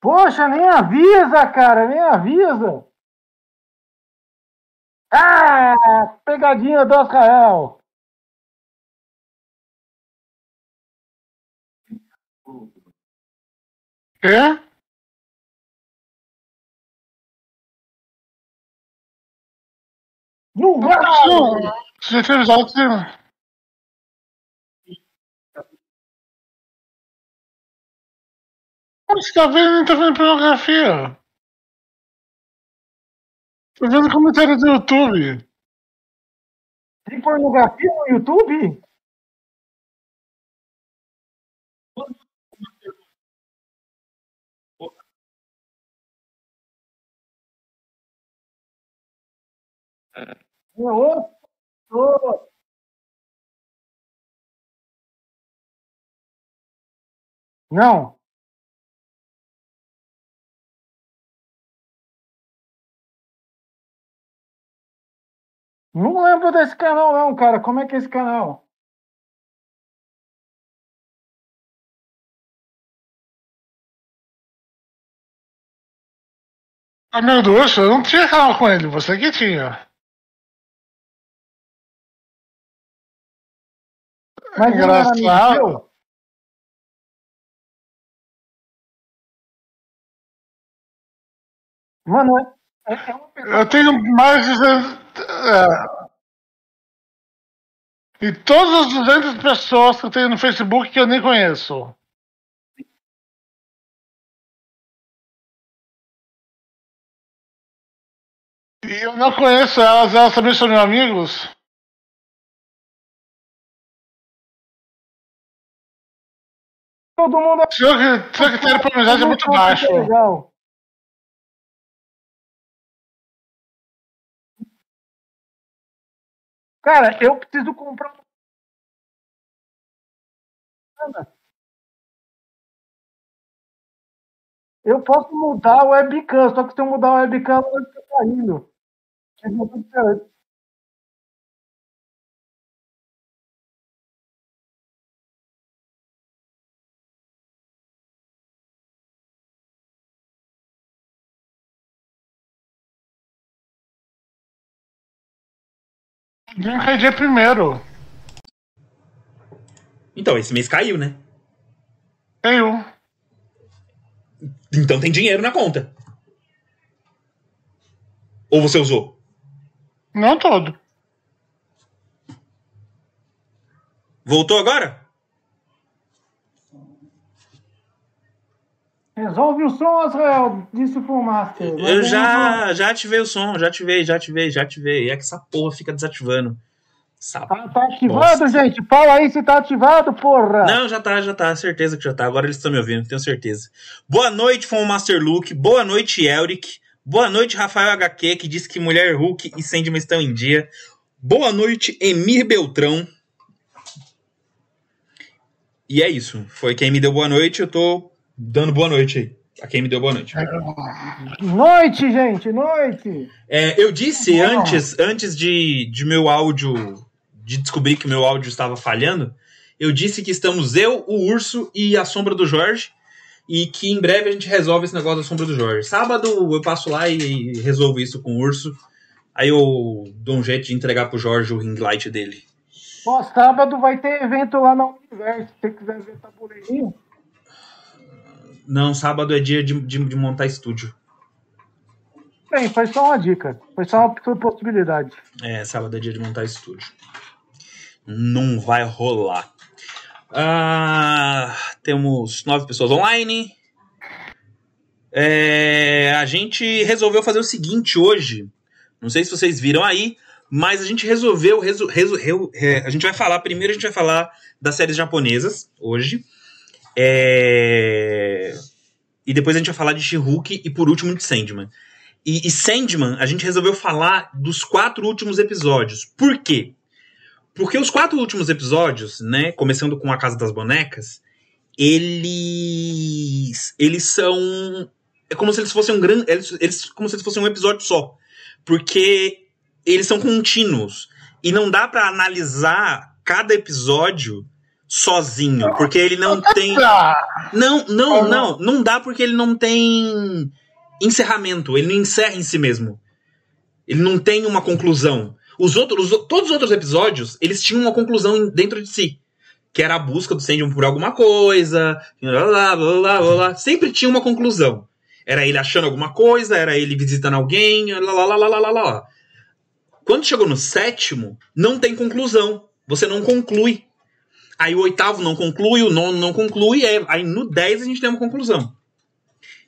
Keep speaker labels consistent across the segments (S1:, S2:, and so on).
S1: Poxa, nem avisa, cara, nem avisa. Ah, pegadinha do Israel.
S2: É?
S1: No
S2: Não, Você fez você... Você tá vendo, tá vendo pornografia. Tô vendo comentário do YouTube.
S1: Tem pornografia no YouTube? Ô. Não. Não lembro desse canal, não, cara. Como é que é esse canal?
S2: Amigo do Urso, eu não tinha canal com ele, você que tinha.
S1: Mas
S2: Engraçado.
S1: Mano, é, é uma pessoa.
S2: Eu tenho mais de. É, e todas as 200 pessoas que eu tenho no Facebook que eu nem conheço. E eu não conheço elas, elas também são meus amigos.
S1: Todo mundo é
S2: Seu cri- seu critério para amizade é muito baixo.
S1: Legal. Cara, eu preciso comprar. Eu posso mudar o webcam, só que se eu mudar o webcam, ela vai ficar caindo.
S2: Cai dia primeiro.
S3: Então, esse mês caiu, né?
S2: Tenho.
S3: Então tem dinheiro na conta. Ou você usou?
S2: Não todo.
S3: Voltou agora?
S1: Resolve o som, Israel, disse o Master.
S3: Eu já, já ativei o som, já ativei, já ativei, já ativei. É que essa porra fica desativando. Essa...
S1: Tá, tá ativado, gente? Fala aí se tá ativado, porra.
S3: Não, já tá, já tá, certeza que já tá. Agora eles estão me ouvindo, tenho certeza. Boa noite, Fom Master Luke. Boa noite, Elric. Boa noite, Rafael HQ, que disse que Mulher Hulk e Sandman estão em dia. Boa noite, Emir Beltrão. E é isso. Foi quem me deu boa noite, eu tô dando boa noite aí. A quem me deu boa noite.
S1: Noite, gente, noite.
S3: É, eu disse
S1: Bom.
S3: antes, antes de, de meu áudio, de descobrir que meu áudio estava falhando, eu disse que estamos eu, o Urso e a Sombra do Jorge, e que em breve a gente resolve esse negócio da Sombra do Jorge. Sábado eu passo lá e resolvo isso com o Urso, aí eu dou um jeito de entregar pro Jorge o ring light dele.
S1: Ó, sábado vai ter evento lá no Universo. Se você quiser ver tabuleirinho.
S3: Não, sábado é dia de, de, de montar estúdio.
S1: Bem, foi só uma dica. Foi só uma possibilidade.
S3: É, sábado é dia de montar estúdio. Não vai rolar. Ah, temos nove pessoas online. É, a gente resolveu fazer o seguinte hoje. Não sei se vocês viram aí, mas a gente resolveu. reso- reso- reu- é, a gente vai falar. Primeiro a gente vai falar das séries japonesas hoje. É, e depois a gente vai falar de She-Hulk e por último de Sandman. E, e Sandman, a gente resolveu falar dos quatro últimos episódios. Por quê? Porque os quatro últimos episódios, né, começando com A Casa das Bonecas, eles eles são é como se eles fossem um grande eles, eles como se eles fossem um episódio só, porque eles são contínuos e não dá pra analisar cada episódio sozinho, porque ele não tem. Não, não, não. Não dá porque ele não tem encerramento. Ele não encerra em si mesmo. Ele não tem uma conclusão. Os outros, os- todos os outros episódios, eles tinham uma conclusão dentro de si. Que era a busca do Sandman por alguma coisa. Blá, blá, blá, blá. Sempre tinha uma conclusão. Era ele achando alguma coisa, era ele visitando alguém, lá, lá, lá, lá, lá, lá. Quando chegou no sétimo, não tem conclusão. Você não conclui. Aí o oitavo não conclui, o nono não conclui, aí- aí no 10 a gente tem uma conclusão.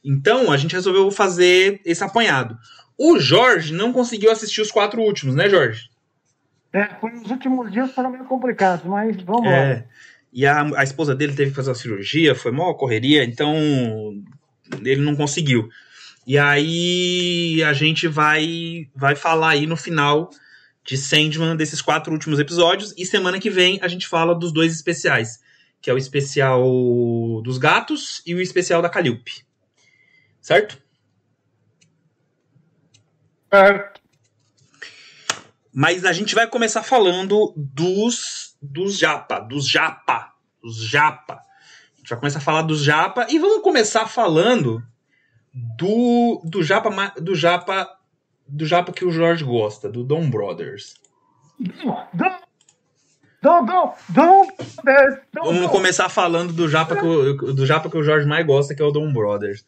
S3: Então a gente resolveu fazer esse apanhado. O Jorge não conseguiu assistir os quatro últimos, né, Jorge?
S1: É, foi os últimos dias foram meio complicados, mas vamos lá.
S3: É. E a, a esposa dele teve que fazer uma cirurgia, foi mó correria, então ele não conseguiu. E aí a gente vai vai falar aí no final de Sandman desses quatro últimos episódios e semana que vem a gente fala dos dois especiais, que é o especial dos gatos e o especial da Calliope. Certo?
S1: É,
S3: Mas a gente vai começar falando dos dos japa, dos japa, dos japa. A gente vai começar a falar dos japa e vamos começar falando do do japa do japa do japa que o Jorge gosta, do Dom Brothers.
S1: Don't, don't, don't, don't, don't,
S3: Vamos
S1: don't.
S3: começar falando do japa que o, do japa que o Jorge mais gosta, que é o Dom Brothers.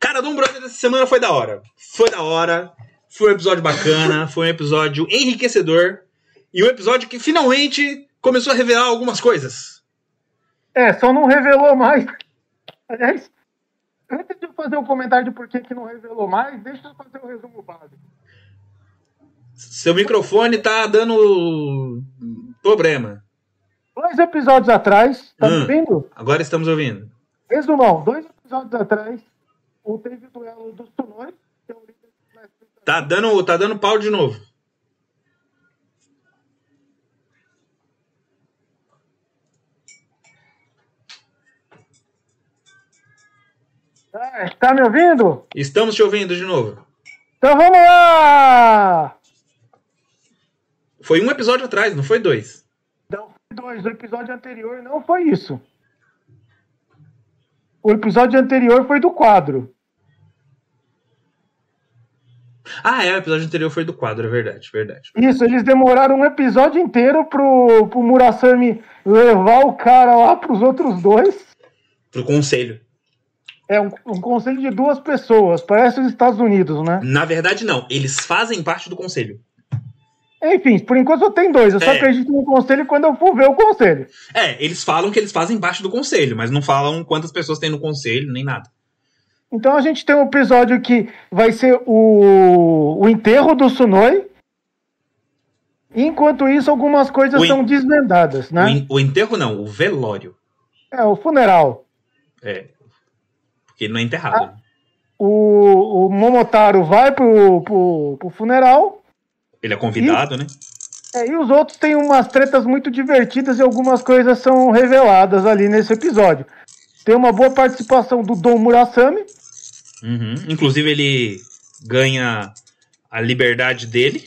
S3: Cara, Dom Brothers essa semana foi da hora. Foi da hora. Foi um episódio bacana, foi um episódio enriquecedor e um episódio que finalmente começou a revelar algumas coisas.
S1: É, só não revelou mais. Aliás, antes de fazer o comentário de por que, que não revelou mais, deixa eu fazer o resumo básico.
S3: Seu microfone tá dando problema.
S1: Dois episódios atrás, tá
S3: Hum.
S1: me vendo?
S3: Agora estamos ouvindo.
S1: Resumão, dois episódios atrás, o teve o duelo dos Tunoi, que é o líder do
S3: Tá dando, tá dando pau de novo.
S1: É, tá me ouvindo?
S3: Estamos te ouvindo de novo.
S1: Então vamos lá!
S3: Foi um episódio atrás, não foi dois.
S1: Não foi dois, o episódio anterior não foi isso. O episódio anterior foi do quadro.
S3: Ah, é, o episódio anterior foi do quadro, é verdade, verdade.
S1: Isso, eles demoraram um episódio inteiro pro, pro Murasami levar o cara lá pros outros dois.
S3: Pro conselho.
S1: É um, um conselho de duas pessoas, parece os Estados Unidos, né?
S3: Na verdade, não. Eles fazem parte do conselho.
S1: Enfim, por enquanto só tem dois. Eu só
S3: É.
S1: acredito no conselho quando eu for ver o conselho.
S3: É, eles falam que eles fazem parte do conselho, mas não falam quantas pessoas tem no conselho, nem nada.
S1: Então a gente tem um episódio que vai ser o, o enterro do Sunoi. Enquanto isso, algumas coisas
S3: O
S1: são desvendadas,
S3: O,
S1: né?
S3: en- o enterro não, o velório.
S1: É, o funeral.
S3: É. Porque ele não é enterrado. né?
S1: O, o Momotaro vai pro, pro, pro funeral.
S3: Ele é convidado, né?
S1: É, e os outros têm umas tretas muito divertidas e algumas coisas são reveladas ali nesse episódio. Tem uma boa participação do Dom Murasami.
S3: Uhum. Inclusive, ele ganha a liberdade dele.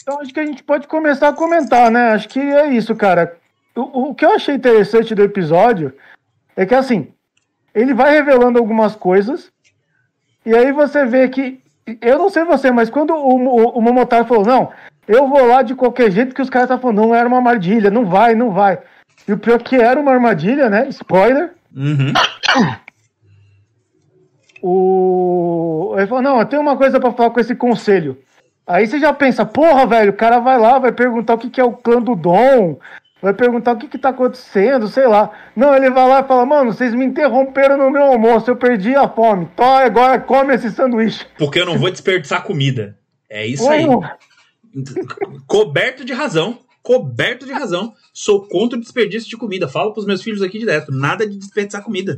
S1: Então acho que a gente pode começar a comentar, né? Acho que é isso, cara. O, o que eu achei interessante do episódio é que assim, ele vai revelando algumas coisas, e aí você vê que. Eu não sei você, mas quando o, o, o Momotaro falou, não, eu vou lá de qualquer jeito que os caras estão falando, não era uma armadilha, não vai, não vai. E o pior que era uma armadilha, né? Spoiler.
S3: Uhum.
S1: O... Ele falou, não, eu tenho uma coisa pra falar com esse conselho. Aí você já pensa, porra, velho, o cara vai lá, vai perguntar o que, que é o clã do Dom, vai perguntar o que, que tá acontecendo, sei lá. Não, ele vai lá e fala, mano, vocês me interromperam no meu almoço, eu perdi a fome. Tó, agora come esse sanduíche.
S3: Porque eu não vou desperdiçar comida. É isso aí. Coberto de razão. Coberto de razão. Sou contra o desperdício de comida. Falo pros meus filhos aqui direto. Nada de desperdiçar comida.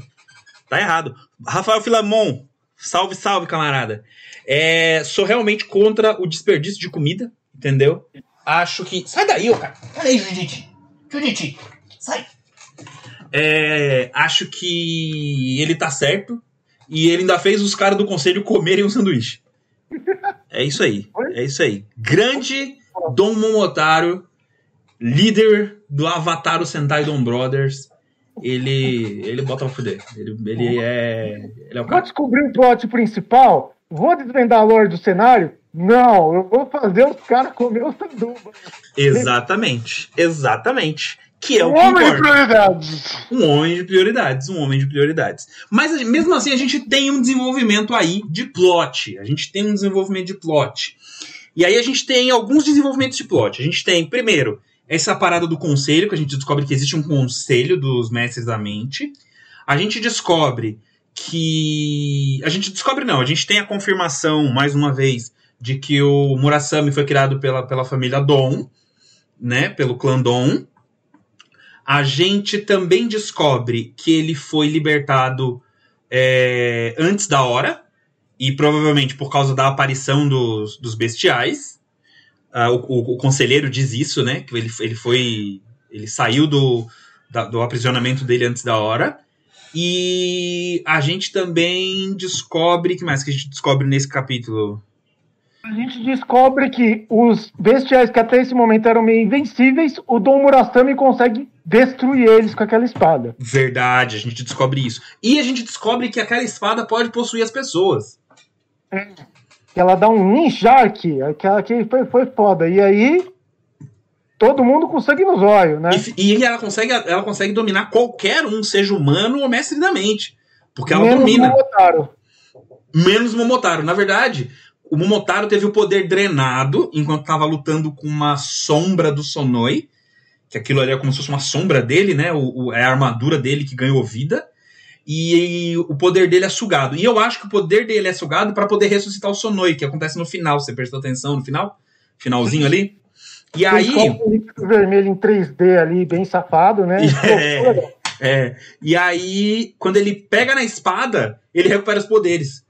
S3: Tá errado. Rafael Filamon. Salve, salve, camarada. É, sou realmente contra o desperdício de comida. Entendeu? Acho que. Sai daí, ô cara.
S4: Pera aí, Judite. Judite, sai.
S3: É, acho que ele tá certo. E ele ainda fez os caras do conselho comerem um sanduíche. É isso aí. É isso aí. Grande Dom Momotaro. líder do Avatar o Sentai Don Brothers, ele, ele bota pra fuder. Ele, ele, é, ele é o
S1: Vou
S3: cara.
S1: descobrir o plot principal? Vou desvendar a lore do cenário? Não, eu vou fazer os caras comer o sanduba.
S3: Exatamente, exatamente. Que é o
S2: Um
S3: que
S2: homem de
S3: importa.
S2: prioridades.
S3: Um homem de prioridades, um homem de prioridades. Mas mesmo assim a gente tem um desenvolvimento aí de plot. A gente tem um desenvolvimento de plot. E aí a gente tem alguns desenvolvimentos de plot. A gente tem, primeiro, essa parada do conselho, que a gente descobre que existe um conselho dos mestres da mente. A gente descobre que. A gente descobre não, a gente tem a confirmação, mais uma vez, de que o Murasami foi criado pela, pela família Dom, né? Pelo clã Dom. A gente também descobre que ele foi libertado é, antes da hora, e provavelmente por causa da aparição dos, dos bestiais. O, o- o conselheiro diz isso, né? Que ele, ele foi. Ele saiu do, da- do aprisionamento dele antes da hora. E a gente também descobre. que mais que a gente descobre nesse capítulo?
S1: A gente descobre que os bestiais que até esse momento eram meio invencíveis, o Dom Murasami consegue destruir eles com aquela espada.
S3: Verdade, a gente descobre isso. E a gente descobre que aquela espada pode possuir as pessoas.
S1: Que ela dá um ninjark, aquela que foi, foi foda. E aí, todo mundo com sangue nos olhos, né?
S3: E, e ela, consegue, ela consegue dominar qualquer um, seja humano ou mestre da mente. Porque ela
S1: Menos
S3: domina.
S1: o Momotaro.
S3: Menos o Momotaro. Na verdade, o Momotaro teve o poder drenado enquanto estava lutando com uma sombra do Sonoi. Que aquilo ali é como se fosse uma sombra dele, né? O, o- é a armadura dele que ganhou vida. E, o poder dele é sugado. E eu acho que o poder dele é sugado para poder ressuscitar o Sonoi, que acontece no final. Você prestou atenção no final? Finalzinho ali? E aí.
S1: Tem um líquido vermelho em 3D ali, bem safado, né?
S3: É. É, e aí, quando ele pega na espada, ele recupera os poderes.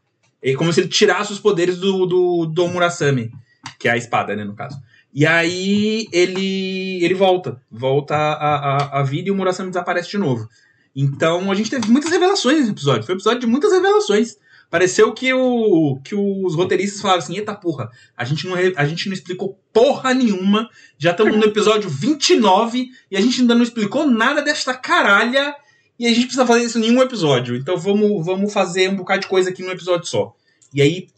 S3: É como se ele tirasse os poderes do, do, do Murasami, que é a espada, né, no caso. E aí ele ele volta, volta a, a, a vida e o Murasami desaparece de novo. Então a gente teve muitas revelações nesse episódio. Foi um episódio de muitas revelações. Pareceu que, o, que os roteiristas falaram assim: eita porra, a gente, não, a gente não explicou porra nenhuma. Já estamos no episódio 29 e a gente ainda não explicou nada desta caralha. E a gente precisa fazer isso em um episódio. Então vamos, vamos fazer um bocado de coisa aqui num episódio só. E aí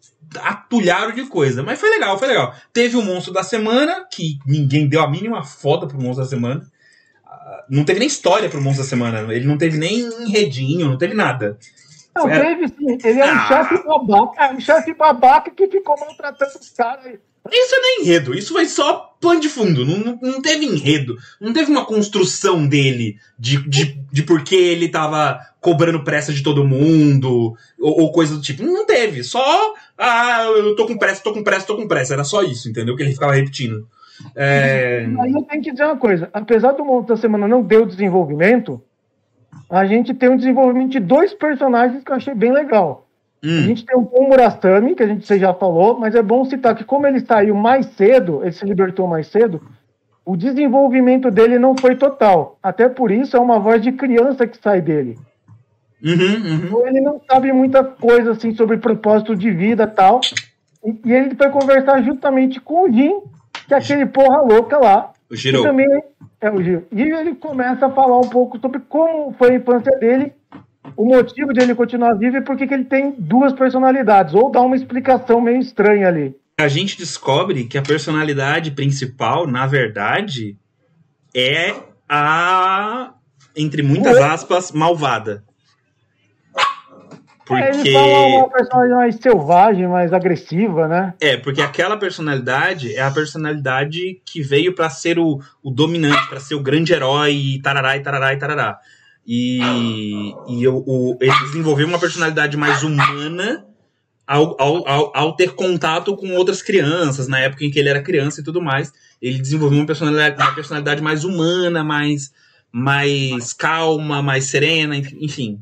S3: atulharam de coisa. Mas foi legal, foi legal. Teve o monstro da semana, que ninguém deu a mínima foda pro monstro da semana. Ah, Não teve nem história pro monstro da semana. Ele não teve nem enredinho, não teve nada.
S1: Não,
S3: Foi-
S1: teve sim. Ele é um
S3: Ah.
S1: chefe babaca, é um chefe babaca que ficou maltratando os caras.
S3: Isso é enredo, isso foi só plano de fundo. Não, não, teve enredo. Não teve uma construção dele de, de, de por que ele tava cobrando pressa de todo mundo, ou, ou coisa do tipo. Não teve. Só, ah, eu tô com pressa, tô com pressa, tô com pressa. Era só isso, entendeu? Que ele ficava repetindo. É,
S1: Aí eu tenho que dizer uma coisa: apesar do monstro da semana não o desenvolvimento, a gente tem um desenvolvimento de dois personagens que eu achei bem legal. A
S3: hum,
S1: gente tem o Paul Murasami, que a gente você já falou, mas é bom citar que como ele saiu mais cedo, ele se libertou mais cedo, o desenvolvimento dele não foi total. Até por isso é uma voz de criança que sai dele.
S3: uhum, uhum.
S1: Então ele não sabe muita coisa assim sobre propósito de vida e tal. E, e ele foi conversar justamente com o Jim, que é aquele porra louca lá.
S3: O
S1: E
S3: Girou.
S1: também é o Gil. E ele começa a falar um pouco sobre como foi a infância dele, o motivo de ele continuar vivo e por que que ele tem duas personalidades, ou dá uma explicação meio estranha ali.
S3: A gente descobre que a personalidade principal, na verdade, é a, entre muitas aspas, malvada.
S1: É,
S3: Porque.
S1: ele fala uma personagem mais selvagem, mais agressiva, né?
S3: É, porque aquela personalidade é a personalidade que veio pra ser o, o dominante, pra ser o grande herói, e tarará, e tarará, e tarará. E, e o, o- ele desenvolveu uma personalidade mais humana ao, ao, ao, ao ter contato com outras crianças, na época em que ele era criança e tudo mais. Ele desenvolveu uma personalidade, uma personalidade mais humana, mais, mais calma, mais serena, enfim.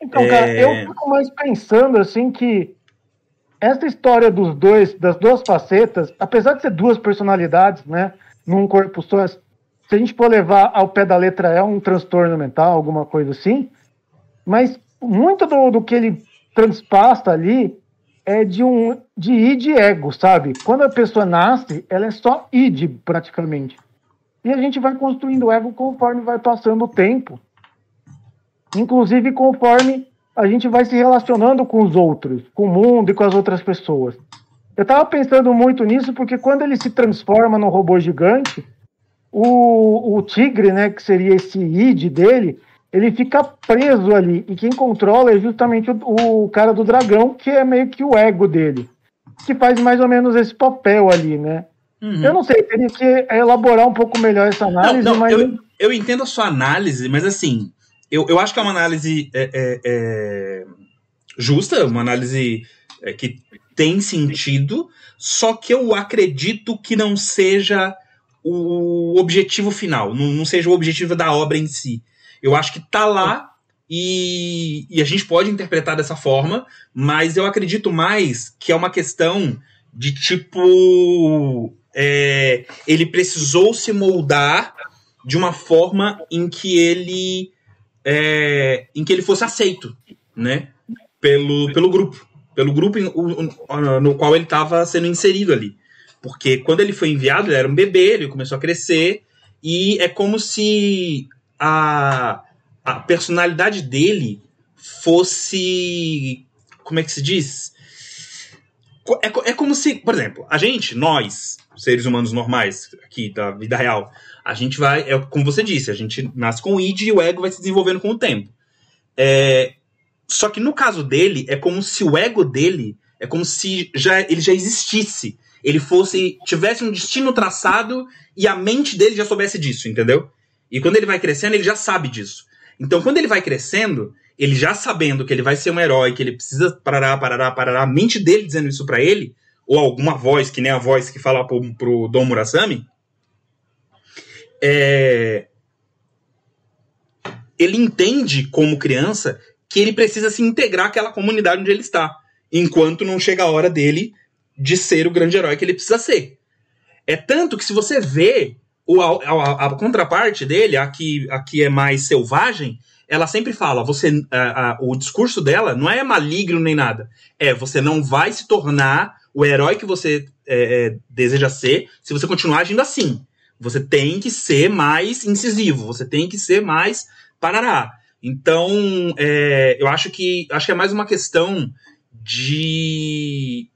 S1: Então, cara,
S3: É.
S1: eu fico mais pensando assim que essa história dos dois, das duas facetas, apesar de ser duas personalidades, né, num corpo só, se a gente for levar ao pé da letra é um transtorno mental, alguma coisa assim, mas muito do, do que ele transpassa ali é de um de id ego, sabe? Quando a pessoa nasce, ela é só id praticamente. E a gente vai construindo ego conforme vai passando o tempo. Inclusive conforme a gente vai se relacionando com os outros, com o mundo e com as outras pessoas. Eu estava pensando muito nisso porque quando ele se transforma num robô gigante, o, o tigre, né, que seria esse id dele, ele fica preso ali. E quem controla é justamente o, o cara do dragão, que é meio que o ego dele, que faz mais ou menos esse papel ali, né? Uhum. Eu não sei, teria que elaborar um pouco melhor essa análise, não, não, mas.
S3: Eu, eu entendo a sua análise, mas assim, eu, eu acho que é uma análise é, é, é justa, uma análise é, que tem sentido, só que eu acredito que não seja o objetivo final, não, não seja o objetivo da obra em si. Eu acho que tá lá e, e, a gente pode interpretar dessa forma, mas eu acredito mais que é uma questão de tipo. É, ele precisou se moldar de uma forma em que ele. É, em que ele fosse aceito, né? Pelo, pelo grupo pelo grupo no qual ele estava sendo inserido ali. Porque quando ele foi enviado, ele era um bebê, ele começou a crescer, e é como se a, a personalidade dele fosse. Como é que se diz? É, é como se, por exemplo, a gente, nós, seres humanos normais aqui da vida real, a gente vai, é como você disse, a gente nasce com o id e o ego vai se desenvolvendo com o tempo. É, só que no caso dele, é como se o ego dele, é como se já, ele já existisse. Ele fosse. tivesse um destino traçado e a mente dele já soubesse disso, entendeu? E quando ele vai crescendo, ele já sabe disso. Então, quando ele vai crescendo, ele já sabendo que ele vai ser um herói, que ele precisa parará, parará, parará, a mente dele dizendo isso para ele, ou alguma voz, que nem a voz que fala pro, pro Dom Murasami, é... ele entende como criança que ele precisa se integrar àquela comunidade onde ele está, enquanto não chega a hora dele de ser o grande herói que ele precisa ser. É tanto que se você vê o, a, a, a, contraparte dele, a que, a que é mais selvagem, ela sempre fala, você, a, o discurso dela não é maligno nem nada. É, você não vai se tornar o herói que você é, é, deseja ser se você continuar agindo assim. Você tem que ser mais incisivo, você tem que ser mais parará. Então, é, eu acho que acho que é mais uma questão de,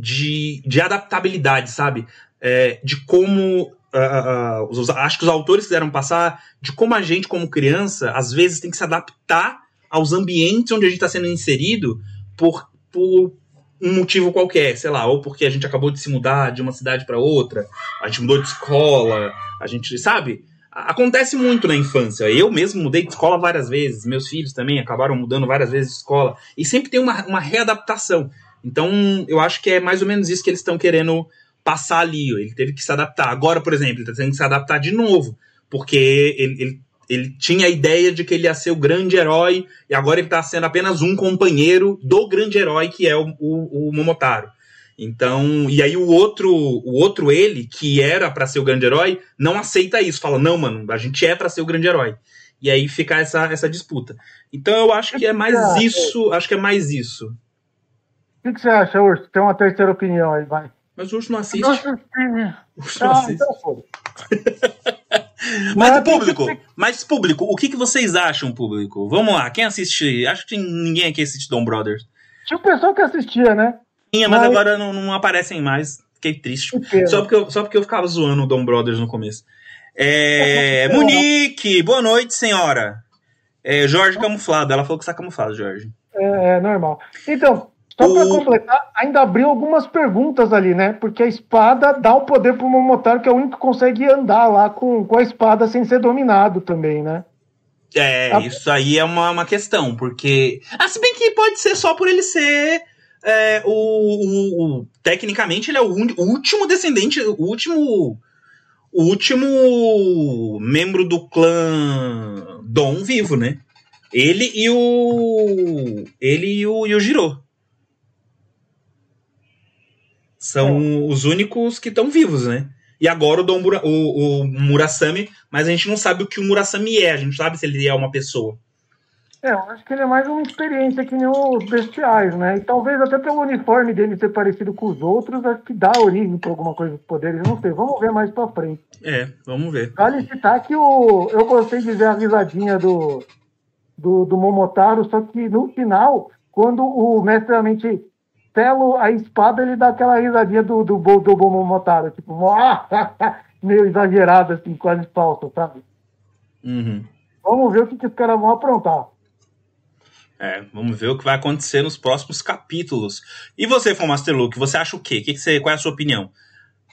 S3: de, de adaptabilidade, sabe? É, de como. Uh, uh, acho que os autores quiseram passar de como a gente, como criança, às vezes tem que se adaptar aos ambientes onde a gente está sendo inserido por, por um motivo qualquer, sei lá, ou porque a gente acabou de se mudar de uma cidade para outra, a gente mudou de escola, a gente, sabe? acontece muito na infância. Eu mesmo mudei de escola várias vezes, meus filhos também acabaram mudando várias vezes de escola. E sempre tem uma, uma readaptação. Então, eu acho que é mais ou menos isso que eles estão querendo passar ali. Ele teve que se adaptar. Agora, por exemplo, ele está tendo que se adaptar de novo, porque ele, ele, ele, tinha a ideia de que ele ia ser o grande herói, e agora ele está sendo apenas um companheiro do grande herói que é o, o, o Momotaro. Então, e aí o outro, o outro ele, que era para ser o grande herói, não aceita isso, fala: "Não, mano, a gente é para ser o grande herói". E aí fica essa essa disputa. Então eu acho que é mais isso, acho que é mais isso.
S1: O que, que você acha, Urso? Tem uma terceira opinião aí, vai.
S3: Mas o Urso não assiste. O Urso não ah, assiste. Então mas, mas público, mas público, o que, que vocês acham, público? Vamos lá, quem assiste? Acho que ninguém aqui assiste Dom Brothers.
S1: Tinha o pessoal que assistia, né?
S3: Tinha, mas, mas agora não, não, aparecem mais. Fiquei triste. Só porque, eu, só porque eu ficava zoando o Dom Brothers no começo. É, Monique, boa noite, senhora. É, Jorge camuflado. Ela falou que está camuflado, Jorge.
S1: É, é normal. Então, só o... para completar, ainda abriu algumas perguntas ali, né? Porque a espada dá o poder para o Momotaro, que é o único que consegue andar lá com, com a espada sem ser dominado também, né?
S3: É, a... isso aí é uma, uma questão, porque. Ah, se bem que pode ser só por ele ser é, o, o, o, tecnicamente ele é o, un, o, último descendente, o último o último membro do clã Dom vivo, né? Ele e o ele e o, e o Jiro. São é. os únicos que estão vivos, né? E agora o, Dom, o, o Murasami, mas a gente não sabe o que o Murasami é, a gente sabe se ele é uma pessoa.
S1: É, eu acho que ele é mais uma experiência que nem os bestiais, né? E talvez até pelo uniforme dele ser parecido com os outros, acho que dá origem para alguma coisa dos poderes, não sei. Vamos ver mais pra frente.
S3: É, vamos ver.
S1: Vale citar que o, eu gostei de ver a risadinha do, do, do Momotaro, só que no final, quando o mestre realmente selo a espada, ele dá aquela risadinha do, do, do, do Momotaro, tipo, meio exagerado, assim, quase falso, sabe?
S3: Uhum.
S1: Vamos ver o que, que os caras vão aprontar.
S3: É, vamos ver o que vai acontecer nos próximos capítulos. E você, Fomaster Luke, você acha o quê? Que que você, qual é a sua opinião?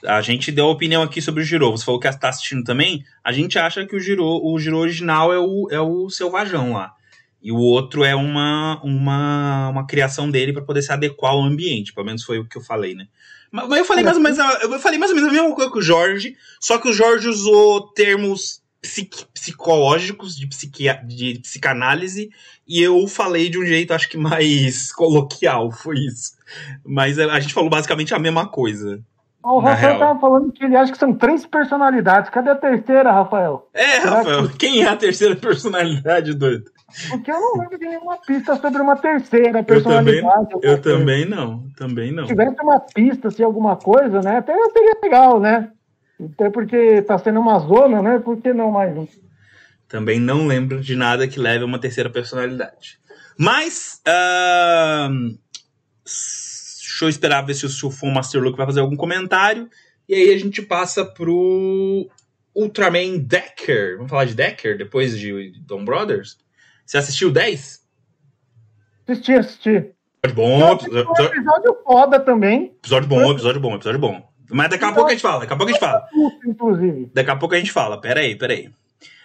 S3: A gente deu a opinião aqui sobre o Giro. Você falou que está assistindo também. A gente acha que o Giro, o Giro original é o, é o selvajão lá. E o outro é uma, uma, uma criação dele para poder se adequar ao ambiente. Pelo menos foi o que eu falei, né? Mas, mas eu falei mais ou menos, a- eu falei mais ou menos a mesma coisa que o Jorge, só que o Jorge usou termos psiqui- psicológicos de, psiquia, de psicanálise e eu falei de um jeito, acho que mais coloquial, foi isso. Mas a gente falou basicamente a mesma coisa.
S1: O Rafael
S3: real.
S1: tava falando que ele acha que são três personalidades. Cadê a terceira, Rafael?
S3: É,
S1: Será
S3: Rafael, quem é a terceira personalidade, doido?
S1: Porque eu não lembro de nenhuma pista sobre uma terceira
S3: Eu também,
S1: personalidade.
S3: eu também não, também não.
S1: Se tivesse uma pista, assim, alguma coisa, né? Até seria legal, né? Até porque tá sendo uma zona, né? Por que não mais?
S3: Também não lembro de nada que leve a uma terceira personalidade. Mas, s- deixa eu esperar ver se o Sulfon Master Luke vai fazer algum comentário. E aí a gente passa pro Ultraman Decker. Vamos falar de Decker depois de Dom Brothers? Você assistiu 10?
S1: Assisti, assisti.
S3: Episódio bom,
S1: Um
S3: episódio,
S1: episódio foda também.
S3: episódio bom, episódio bom, episódio bom. Mas daqui a pouco a gente fala, daqui a pouco a gente fala.
S1: Inclusive.
S3: Daqui a pouco a gente fala. Pera aí, pera aí.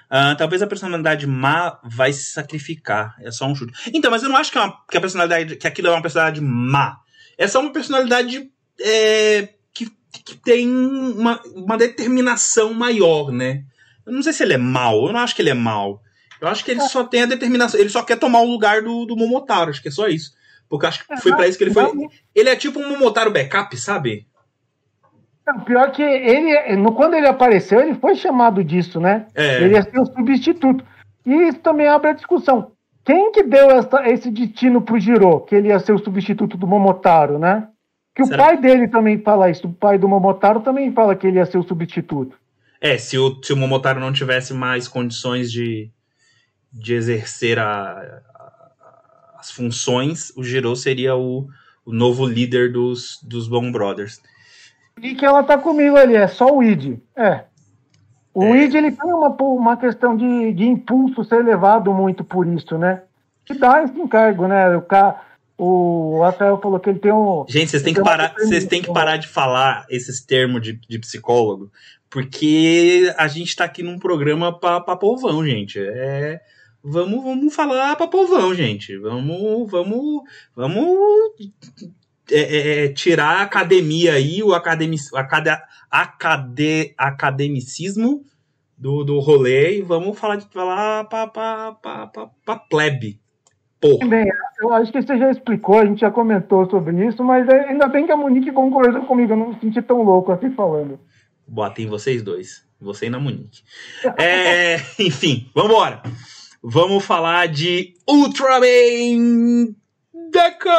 S3: Ah, talvez a personalidade má vai se sacrificar. É só um chute. Então, mas eu não acho que, é uma- que a personalidade. que aquilo é uma personalidade má. É só uma personalidade é, que, que tem uma, uma determinação maior, né? Eu não sei se ele é mau. Eu não acho que ele é mau. Eu acho que ele só tem a determinação. Ele só quer tomar o lugar do, do Momotaro. Acho que é só isso. Porque acho que foi pra isso que ele foi. Ele é tipo um Momotaro backup, sabe?
S1: Não, Pior que ele, no, quando ele apareceu, ele foi chamado disso, né?
S3: É.
S1: Ele ia ser o substituto. E isso também abre a discussão. Quem que deu essa- esse destino pro Giro, que ele ia ser o substituto do Momotaro, né? Que
S3: Será?
S1: o pai dele também fala isso. O pai do Momotaro também fala que ele ia ser o substituto.
S3: É, se o, se o Momotaro não tivesse mais condições de, de exercer a- a- as funções, o Giro seria o, o novo líder dos, dos Bone Brothers.
S1: E que ela tá comigo ali, é só o id. É. O
S3: É.
S1: id ele tem uma, uma questão de, de impulso ser levado muito por isso, né? Que dá esse encargo, né? O, ca... o Rafael falou que ele tem um.
S3: Gente, vocês têm que parar, vocês têm que parar de falar esses termos de, de psicólogo, porque a gente tá aqui num programa pra, pra povão, gente. É, vamos, vamos falar pra povão, gente. Vamos, vamos, vamos é, é, é, tirar a academia aí, o academi, acada, acade, academicismo do, do rolê e vamos falar de falar pra plebe. Porra.
S1: Bem, eu acho que você já explicou, a gente já comentou sobre isso, mas é- ainda bem que a Monique concordou comigo, eu não me senti tão louco assim falando.
S3: Bota em vocês dois. Você e na Monique. É, enfim, vambora. Vamos falar de Ultraman Deca!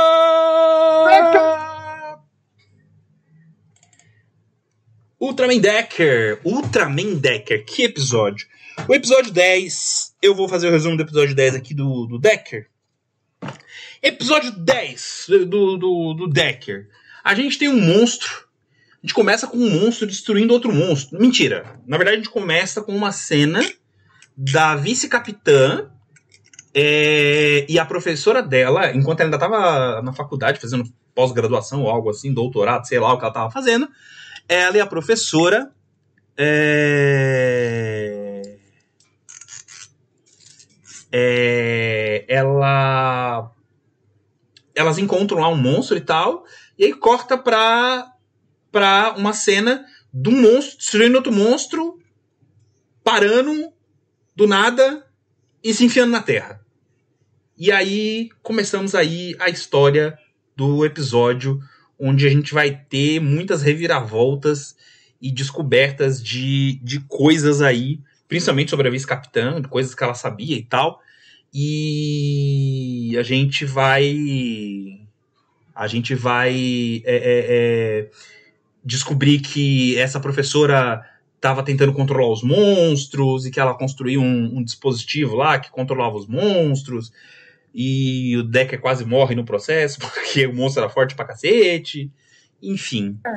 S3: Ultraman Decker. Ultraman Decker. Que episódio? O episódio 10. Eu vou fazer o resumo do episódio 10 aqui do, do Decker. Episódio 10 do, do, do Decker. A gente tem um monstro a gente começa com um monstro destruindo outro monstro. Mentira. Na verdade, a gente começa com uma cena da vice-capitã é, e a professora dela, enquanto ela ainda estava na faculdade, fazendo pós-graduação ou algo assim, doutorado, sei lá o que ela estava fazendo, ela e a professora. é, é, ela elas encontram lá um monstro e tal, e aí corta pra pra uma cena de um monstro destruindo outro monstro, parando do nada e se enfiando na terra. E aí começamos aí a história do episódio onde a gente vai ter muitas reviravoltas e descobertas de, de coisas aí, principalmente sobre a vice-capitã, coisas que ela sabia e tal. e a gente vai. A gente vai é, é, é, descobrir que essa professora estava tentando controlar os monstros e que ela construiu um, um, dispositivo lá que controlava os monstros. E o Decker quase morre no processo porque o monstro era forte pra cacete. Enfim.
S1: É, é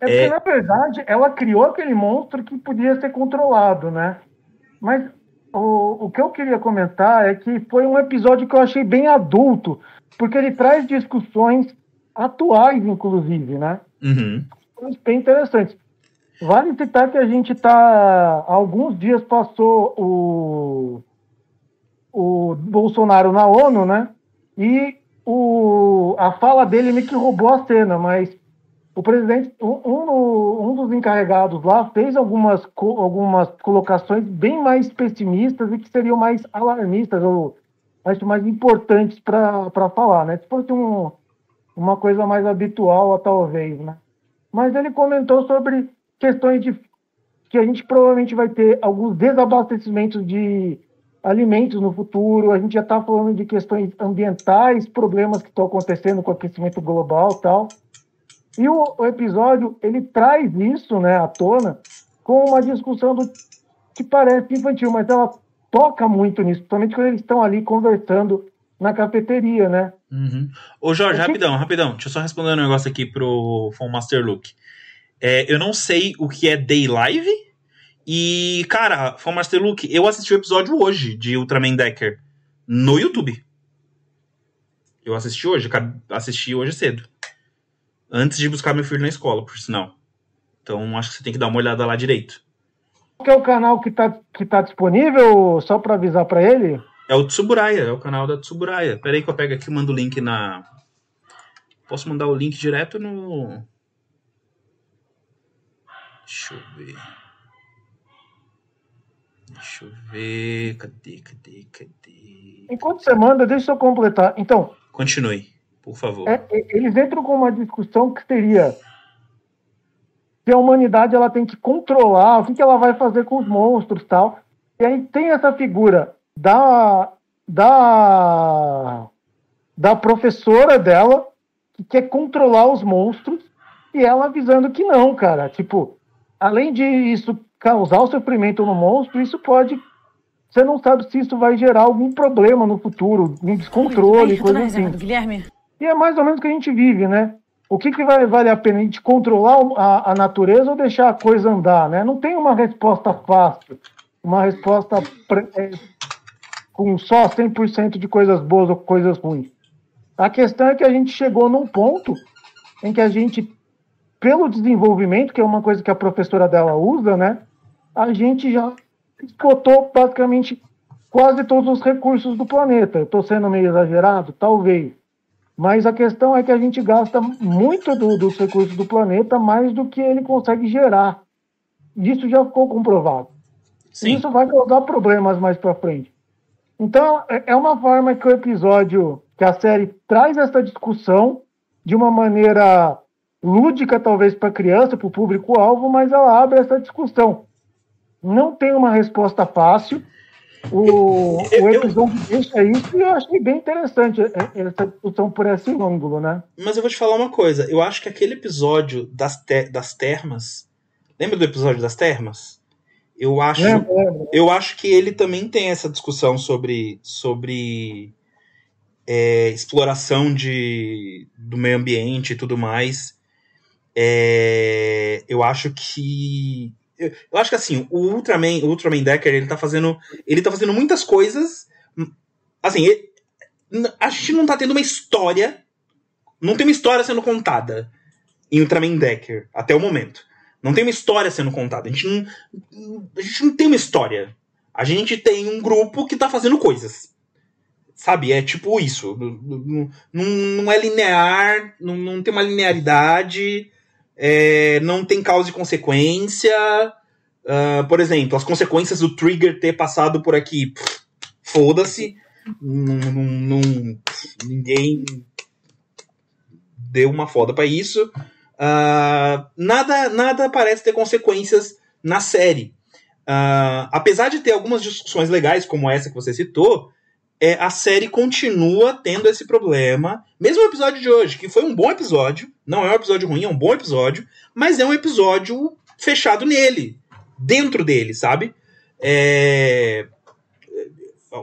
S1: porque, na verdade, ela criou aquele monstro que podia ser controlado, né? Mas o, o que eu queria comentar é que foi um episódio que eu achei bem adulto, porque ele traz discussões atuais, inclusive, né?
S3: Uhum.
S1: Bem interessantes. Vale citar que a gente está. Alguns dias passou o, o Bolsonaro na ONU, né? E o, a fala dele meio que roubou a cena, mas o presidente, um, um, dos encarregados lá, fez algumas, algumas colocações bem mais pessimistas e que seriam mais alarmistas, ou acho mais importantes para falar, né? Se fosse um, uma coisa mais habitual, talvez, né? Mas ele comentou sobre questões de que a gente provavelmente vai ter alguns desabastecimentos de alimentos no futuro, a gente já está falando de questões ambientais, problemas que estão acontecendo com o aquecimento global tal. E o, o, episódio, ele traz isso né, à tona com uma discussão do, que parece infantil, mas ela toca muito nisso, principalmente quando eles estão ali conversando na cafeteria, né?
S3: Uhum. Ô Jorge, rapidão, rapidão, deixa eu só responder um negócio aqui pro Phone Master Luke. É, eu não sei o que é Day Live, e, cara, Master Luke, eu assisti o episódio hoje de Ultraman Decker no YouTube. Eu assisti hoje, assisti hoje cedo antes de buscar meu filho na escola, por sinal. Então acho que você tem que dar uma olhada lá direito.
S1: Qual é o canal que está que tá disponível, só para avisar para ele?
S3: É o Tsuburaya, é o canal da Tsuburaya. Pera aí que eu pego aqui e mando o link na... Posso mandar o link direto no... Deixa eu ver... Deixa eu ver... Cadê, cadê, cadê...
S1: Enquanto você manda, deixa eu completar. Então...
S3: Continue por favor.
S1: É, eles entram com uma discussão que seria que a humanidade ela tem que controlar o que, que ela vai fazer com os monstros tal. E aí tem essa figura da, da, da professora dela que quer controlar os monstros e ela avisando que não, cara. Tipo, além de isso causar o sofrimento no monstro, isso pode. Você não sabe se isso vai gerar algum problema no futuro, um descontrole, coisa assim. Guilherme. E é mais ou menos o que a gente vive, né? O que, que vai, vale a pena? A gente controlar a, a natureza ou deixar a coisa andar, né? Não tem uma resposta fácil, uma resposta é, com só 100% de coisas boas ou coisas ruins. A questão é que a gente chegou num ponto em que a gente, pelo desenvolvimento, que é uma coisa que a professora dela usa, né? A gente já esgotou basicamente quase todos os recursos do planeta. Estou sendo meio exagerado? Talvez. Mas a questão é que a gente gasta muito do, dos recursos do planeta mais do que ele consegue gerar. Isso já ficou comprovado. Sim. Isso vai causar problemas mais para frente. Então, é, é uma forma que o episódio, que a série traz essa discussão de uma maneira lúdica, talvez para a criança, para o público-alvo, mas ela abre essa discussão. Não tem uma resposta fácil, o, o episódio eu, deixa isso e eu achei bem interessante essa discussão por esse ângulo, né?
S3: Mas eu vou te falar uma coisa. Eu acho que aquele episódio das, te, das termas. Lembra do episódio das termas? Eu acho, eu acho que ele também tem essa discussão sobre, sobre é, exploração de, do meio ambiente e tudo mais. É, eu acho que eu, eu acho que assim, o Ultraman, o Ultraman Decker, ele tá fazendo. Ele tá fazendo muitas coisas. Assim, ele, a gente não tá tendo uma história. Não tem uma história sendo contada em Ultraman Decker, até o momento. Não tem uma história sendo contada. A gente não, a gente não tem uma história. A gente tem um grupo que tá fazendo coisas. Sabe? É tipo isso. Não, não, é linear, não, não tem uma linearidade é, não tem causa e consequência. Uh, por exemplo, as consequências do Trigger ter passado por aqui, foda-se. Ninguém deu uma foda para isso. Uh, nada, nada parece ter consequências na série. Uh, apesar de ter algumas discussões legais, como essa que você citou, é, a série continua tendo esse problema. Mesmo o episódio de hoje, que foi um bom episódio, não é um episódio ruim, é um bom episódio, mas é um episódio fechado nele, dentro dele, sabe? É...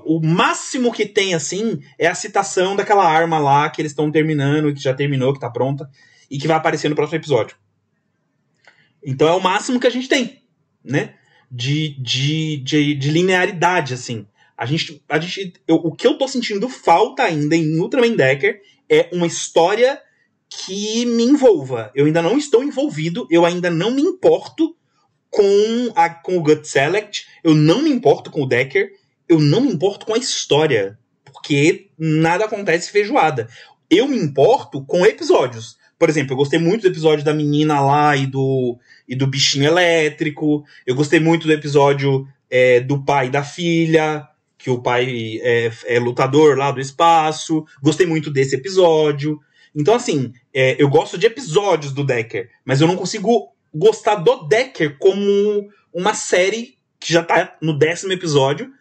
S3: O máximo que tem, assim, é a citação daquela arma lá que eles estão terminando, que já terminou, que tá pronta, e que vai aparecer no próximo episódio. Então é o máximo que a gente tem, né? De, de, de, de linearidade, assim. A gente. A gente eu, o que eu tô sentindo falta ainda em Ultraman Decker é uma história que me envolva. Eu ainda não estou envolvido, eu ainda não me importo com, a, com o Gut Select, eu não me importo com o Decker, eu não me importo com a história, porque nada acontece feijoada. Eu me importo com episódios. Por exemplo, eu gostei muito do episódio da menina lá e do, e do bichinho elétrico. Eu gostei muito do episódio é, do pai e da filha, que o pai é, é, lutador lá do espaço. Gostei muito desse episódio. Então, assim, é, eu gosto de episódios do Decker, mas eu não consigo gostar do Decker como uma série que já tá no décimo episódio.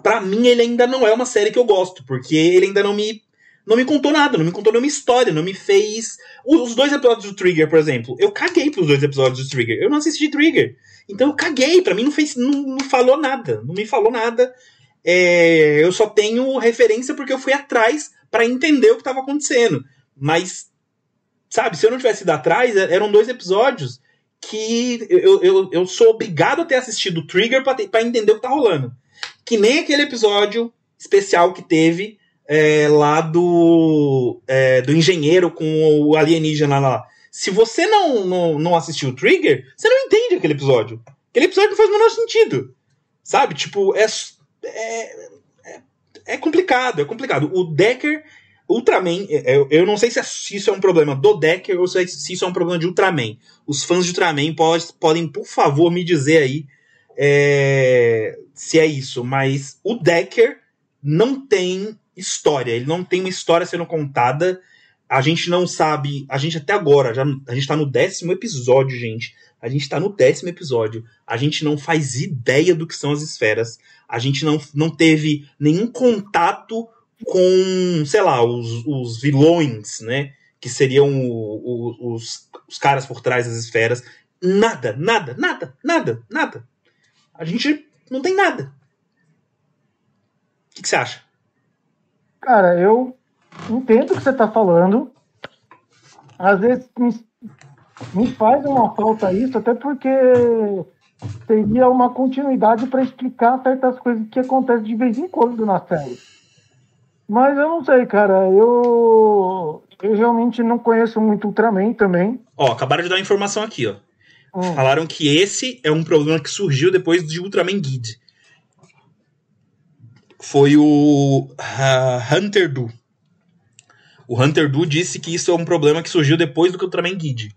S3: Para mim, ele ainda não é uma série que eu gosto, porque ele ainda não me não me contou nada, não me contou nenhuma história, não me fez. Os dois episódios do Trigger, por exemplo, eu caguei pros dois episódios do Trigger. Eu não assisti Trigger. Então eu caguei, para mim não fez. Não, não, falou nada. Não me falou nada. É, eu só tenho referência porque eu fui atrás para entender o que estava acontecendo. Mas, sabe, se eu não tivesse ido atrás, é, eram dois episódios que eu, eu, eu sou obrigado a ter assistido o Trigger para entender o que tá rolando. Que nem aquele episódio especial que teve é, lá do, é, do engenheiro com o alienígena lá. Se você não, não, não assistiu o Trigger, você não entende aquele episódio. Aquele episódio não faz o menor sentido. Sabe? Tipo, é, é, é, é complicado, é complicado. O Decker, Ultraman, é, é, eu não sei se, isso é um problema do Decker ou se isso é um problema de Ultraman. Os fãs de Ultraman pode, podem, por favor, me dizer aí é, se é isso. Mas o Decker não tem história. Ele não tem uma história sendo contada. A gente não sabe. A gente até agora, já, a gente tá no décimo episódio, gente. A gente tá no décimo episódio. A gente não faz ideia do que são as esferas. A gente não, não teve nenhum contato com, sei lá, os, os vilões, né? Que seriam o, o, os, os caras por trás das esferas. Nada, nada, nada, nada, nada. A gente não tem nada. O que, que você acha?
S1: Cara, eu entendo o que você está falando. Às vezes me, faz uma falta isso, até porque teria uma continuidade para explicar certas coisas que acontecem de vez em quando na série. Mas eu não sei, cara. Eu, eu realmente não conheço muito Ultraman também.
S3: Ó, acabaram de dar uma informação aqui, ó. Hum. Falaram que esse é um problema que surgiu depois de Ultraman Guide foi o uh, Hunter Du. O Hunter Du disse que isso é um problema que surgiu depois do Ultraman Guide.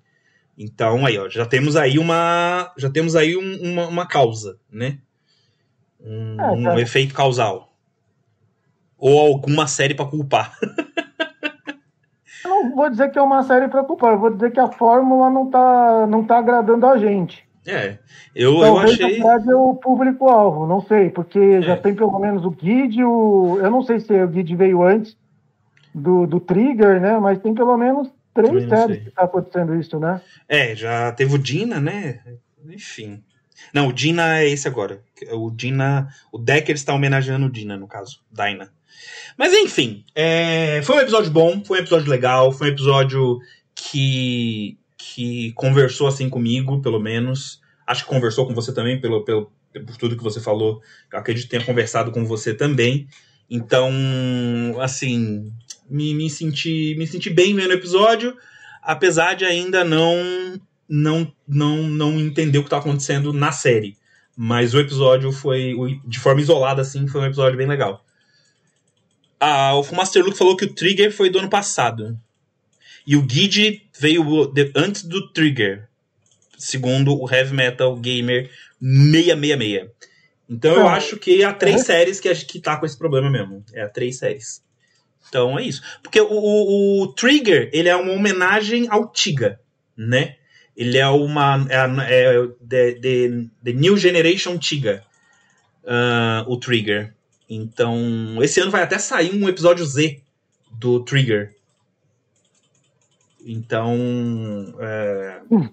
S3: Então aí, ó, já temos aí uma, já temos aí um, uma, uma, causa, né? Um, é, um, efeito causal. Ou alguma série para culpar.
S1: eu não vou dizer que é uma série para culpar, eu vou dizer que a fórmula não tá, não tá agradando a gente.
S3: É, eu, eu achei.
S1: Na verdade, é o público-alvo, não sei, porque é. já tem pelo menos o Guide, o... eu não sei se o Guide veio antes do, do Trigger, né? Mas tem pelo menos três séries que tá acontecendo isso, né?
S3: É, já teve o Dina, né? Enfim. Não, o Dina é esse agora. O Dina. O Decker está homenageando o Dina, no caso. Dyna. Mas enfim, é, foi um episódio bom, foi um episódio legal, foi um episódio que que conversou assim comigo, pelo menos. Acho que conversou com você também, pelo, pelo, por tudo que você falou. Eu acredito que tenha conversado com você também. Então, assim, me, me, senti, me senti bem vendo o episódio, apesar de ainda não não não não entender o que está acontecendo na série. Mas o episódio foi, de forma isolada, assim, foi um episódio bem legal. Ah, o Master Luke falou que o Trigger foi do ano passado. E o Guide veio antes do Trigger, segundo o Heavy Metal Gamer 666. Então eu acho que há três é. séries que, que tá com esse problema mesmo. É há três séries. Então é isso. Porque o, o, o, Trigger, ele é uma homenagem ao Tiga, né? Ele é uma. É, é the, the, the New Generation Tiga. Uh, o Trigger. Então, esse ano vai até sair um episódio Z do Trigger. Então, é,
S1: Hum.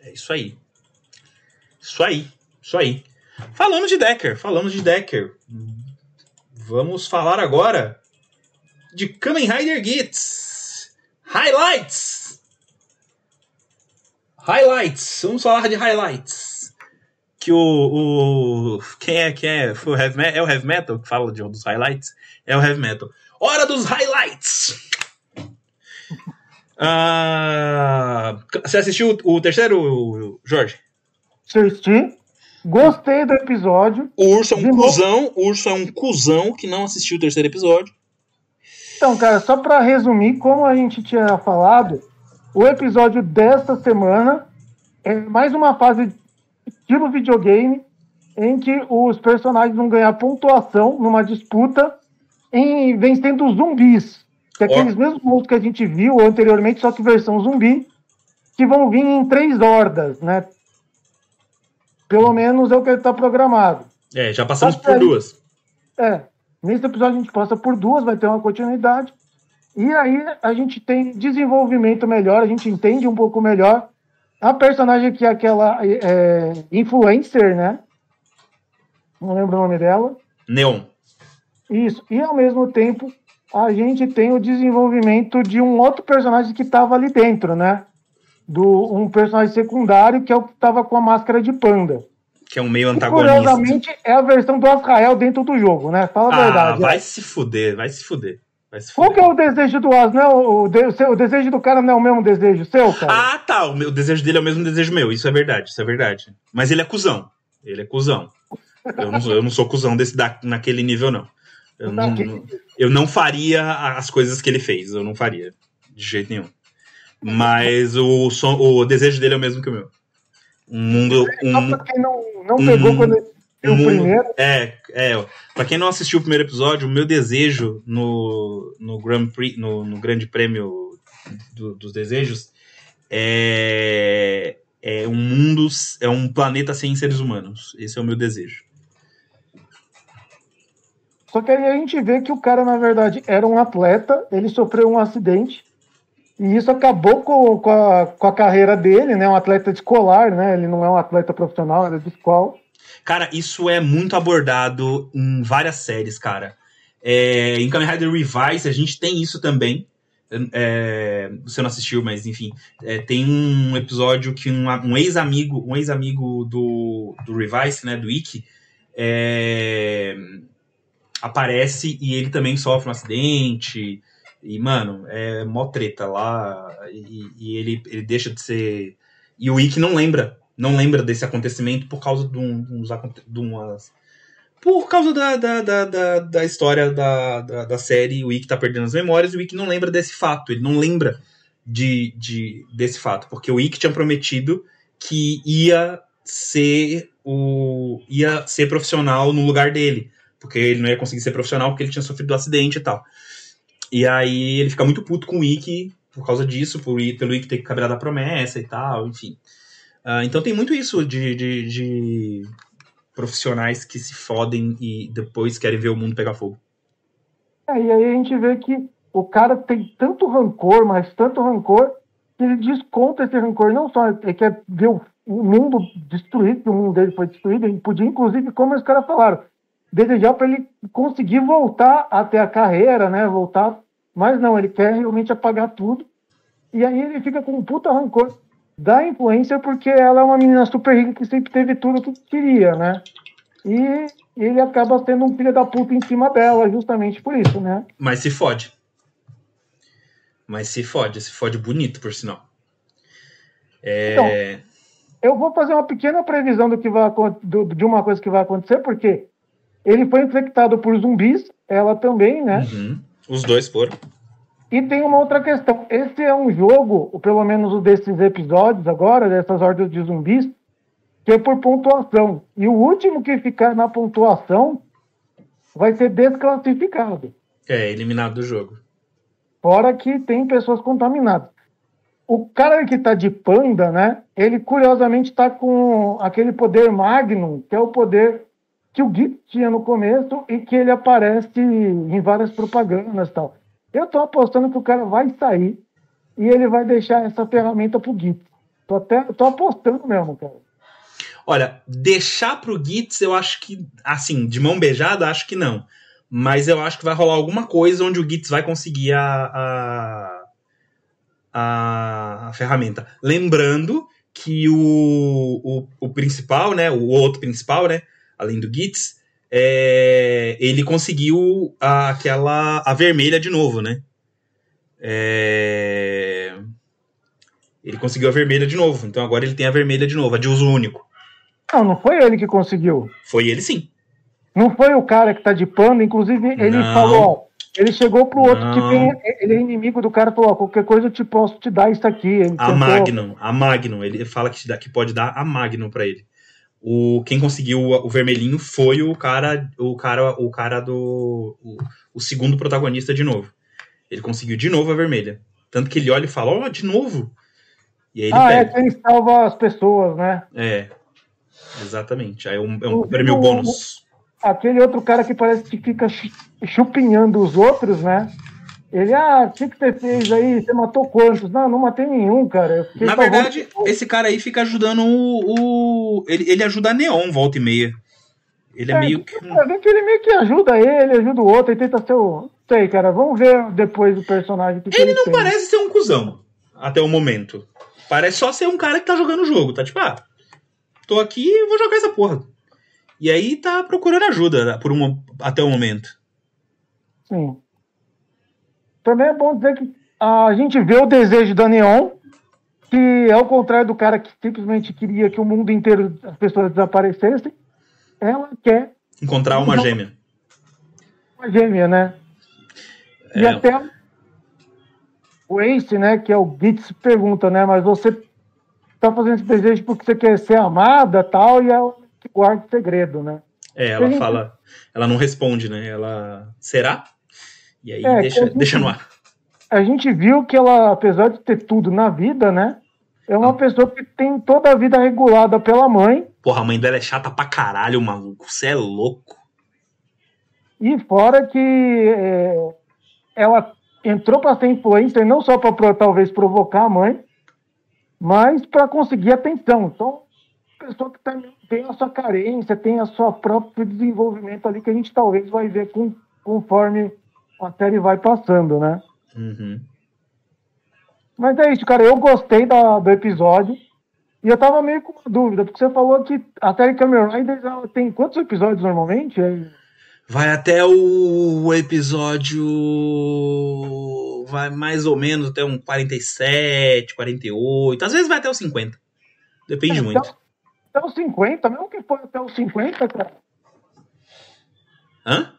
S3: é isso aí. Isso aí, isso aí. Falamos de Decker, falamos de Decker. Vamos falar agora de Kamen Rider Gits. Highlights! Highlights, vamos falar de highlights. Que o. o quem é? Quem é? Foi o heavy, é o Heavy Metal que fala de um dos highlights? É o Heavy Metal. Hora dos highlights! Ah, você assistiu o, o terceiro, Jorge?
S1: Assisti. Gostei do episódio.
S3: O urso é um
S1: De novo?
S3: cuzão. O urso é um cuzão que não assistiu o terceiro episódio.
S1: Então, cara, só para resumir, como a gente tinha falado, o episódio desta semana é mais uma fase estilo videogame em que os personagens vão ganhar pontuação numa disputa em vencendo zumbis. Que é
S3: Ó.
S1: aqueles mesmos monstros que a gente viu anteriormente, só que versão zumbi, que vão vir em três hordas, né? Pelo menos é o que está programado.
S3: É, já passamos por
S1: aí-
S3: duas.
S1: É, nesse episódio a gente passa por duas, vai ter uma continuidade. E aí a gente tem desenvolvimento melhor, a gente entende um pouco melhor a personagem que é aquela é, influencer, né? Não lembro o nome dela.
S3: Neon.
S1: Isso. E ao mesmo tempo a gente tem o desenvolvimento de um outro personagem que estava ali dentro, né? Do, um personagem secundário que é o que estava com a máscara de panda.
S3: Que é um meio antagonista.
S1: curiosamente é a versão do Azrael dentro do jogo, né? Fala a
S3: Ah,
S1: verdade.
S3: vai se fuder, vai se fuder. Vai se
S1: Qual
S3: fuder.
S1: que é o desejo do As? Não é o, o, de- o seu- o desejo do cara não é o mesmo desejo seu, cara?
S3: Ah, tá. O, meu, o desejo dele é o mesmo desejo meu. Isso é verdade, isso é verdade. Mas ele é cuzão. Ele é cuzão. Eu não sou, eu não sou cuzão desse, da, naquele nível, não. Eu não, não- eu não faria as coisas que ele fez. Eu não faria. De jeito nenhum. Mas o, som- o desejo dele é o mesmo que o meu. Um mundo.
S1: Só
S3: Um,
S1: pra quem não, não pegou
S3: um-
S1: quando ele viu o
S3: mundo-
S1: primeiro.
S3: É, é. Pra quem não assistiu o primeiro episódio, o meu desejo no, no, Grand Prix, no, no Grande Prêmio do- dos Desejos é, é um mundo, é um planeta sem seres humanos. Esse é o meu desejo.
S1: Só que aí a gente vê que o cara, na verdade, era um atleta, ele sofreu um acidente, e isso acabou com, com, a, com a carreira dele, né? Um atleta escolar, né? Ele não é um atleta profissional, ele é de escola.
S3: Cara, isso é muito abordado em várias séries, cara. É, em Kamen Rider Revice a gente tem isso também. É, você não assistiu, mas enfim, é, tem um episódio que um, um ex-amigo, um ex-amigo do, do Revice, né, do Ikki, é, aparece e ele também sofre um acidente. E, mano, é mó treta lá. E, e ele, ele deixa de ser. E o Ikki não lembra não lembra desse acontecimento por causa de, um, de uns de umas. Por causa da, da, da, da, da história da, da, da série, o Ikki tá perdendo as memórias e o Ikki não lembra desse fato. Ele não lembra de, de, desse fato. Porque o Ikki tinha prometido que ia ser o. ia ser profissional no lugar dele. Porque ele não ia conseguir ser profissional porque ele tinha sofrido um acidente e tal. E aí ele fica muito puto com o Ikki por causa disso, por, pelo Ikki ter quebrado a promessa e tal, enfim. Ah, então tem muito isso de, de, de profissionais que se fodem e depois querem ver o mundo pegar fogo.
S1: É, e aí a gente vê que o cara tem tanto rancor, mas tanto rancor, que ele desconta esse rancor. Não só ele quer ver o, o mundo destruído, que o mundo dele foi destruído, ele podia, inclusive, como os caras falaram, desejar para ele conseguir voltar até a carreira, né? Voltar. Mas não, ele quer realmente apagar tudo. E aí ele fica com um puta rancor da influencer, porque ela é uma menina super rica que sempre teve tudo que queria, né? E ele acaba sendo um filho da puta em cima dela, justamente por isso, né?
S3: Mas se fode. Mas se fode, se fode bonito, por sinal. É...
S1: Eu vou fazer uma pequena previsão do que vai do- de uma coisa que vai acontecer, porque ele foi infectado por zumbis, ela também, né?
S3: Uhum. Os dois foram.
S1: E tem uma outra questão. Esse é um jogo, pelo menos o desses episódios agora, dessas hordas de zumbis, que é por pontuação. E o último que ficar na pontuação vai ser desclassificado.
S3: É, eliminado do jogo.
S1: Fora que tem pessoas contaminadas. O cara que tá de panda, né? Ele curiosamente tá com aquele poder Magnum, que é o poder que o Git tinha no começo e que ele aparece em várias propagandas e tal. Eu tô apostando que o cara vai sair e ele vai deixar essa ferramenta pro Git. Tô até tô apostando mesmo, cara.
S3: Olha, deixar pro Gits, eu acho que, assim, de mão beijada, acho que não. Mas eu acho que vai rolar alguma coisa onde o Gits vai conseguir a, a, a, a ferramenta. Lembrando que o, o, o, principal, né, o outro principal, né, além do Gits, é, ele conseguiu a, aquela a vermelha de novo, né? É, ele conseguiu a vermelha de novo, então agora ele tem a vermelha de novo, a de uso único.
S1: Não, não foi ele que conseguiu.
S3: Foi ele sim.
S1: Não foi o cara que tá de pano, inclusive ele
S3: Não.
S1: falou, ó, ele chegou pro outro
S3: Não.
S1: que tem, ele é inimigo do cara, falou, ó, qualquer coisa eu te posso te dar isso aqui. Ele
S3: A
S1: tentou-
S3: Magnum, a Magnum, ele fala que, dá- que pode dar a Magnum pra ele. O, quem conseguiu o, o vermelhinho foi o cara, o cara, o cara do. O, o segundo protagonista de novo. Ele conseguiu de novo a vermelha. Tanto que ele olha e fala, ó, de novo. E aí ele
S1: Ah, é
S3: pega.
S1: que ele salva as pessoas, né?
S3: É. Exatamente. Aí é um, é um
S1: O-
S3: prêmio bônus.
S1: Aquele outro cara que parece que fica chu- chupinhando os outros, né? Ele, ah, o que, que você fez aí? Você matou quantos? Não, não matei nenhum, cara.
S3: Na verdade, esse cara aí fica ajudando o. o- ele, ele ajuda a Neon, volta e meia. Ele é, meio que. um-
S1: É, que ele meio que ajuda ele, ajuda o outro, ele tenta ser o. Sei, cara, vamos ver depois o personagem. que que
S3: Ele não
S1: tem.
S3: parece ser um cuzão até o momento. Parece só ser um cara que tá jogando o jogo. Tá tipo, ah, tô aqui e vou jogar essa porra. E aí tá procurando ajuda por uma, até o momento.
S1: Sim. Também é bom dizer que a gente vê o desejo da Neon, que ao contrário do cara que simplesmente queria que o mundo inteiro as pessoas desaparecessem, ela quer
S3: Encontrar uma gêmea.
S1: uma gêmea, né? E
S3: É.
S1: até o Ace, né, que é o Gitz, pergunta, né, mas você tá fazendo esse desejo porque você quer ser amada tal, e ela que guarda o segredo, né?
S3: É, ela
S1: Ele-
S3: fala. Ela não responde, né? Ela. Será? E aí
S1: É,
S3: deixa,
S1: gente-
S3: deixa no ar.
S1: A gente viu que ela, apesar de ter tudo na vida, né, é uma pessoa que tem toda a vida regulada pela mãe,
S3: Porra, a mãe dela é chata pra caralho, maluco. Você é louco.
S1: e fora que é, ela entrou para ser influencer não só para talvez provocar a mãe, mas para conseguir atenção. Então, pessoa que tá- tem a sua carência, tem a sua próprio desenvolvimento ali que a gente talvez vai ver com- conforme a série vai passando, né?
S3: Uhum.
S1: Mas é isso, cara. Eu gostei da- do episódio. E eu tava meio com uma dúvida, porque você falou que a série Kamen Riders ela tem quantos episódios normalmente? É-
S3: Vai até o episódio. Vai mais ou menos até um 47, 48. Às vezes vai até os 50. Depende
S1: É,
S3: muito.
S1: Até os 50, mesmo que for até os 50, cara.
S3: Hã?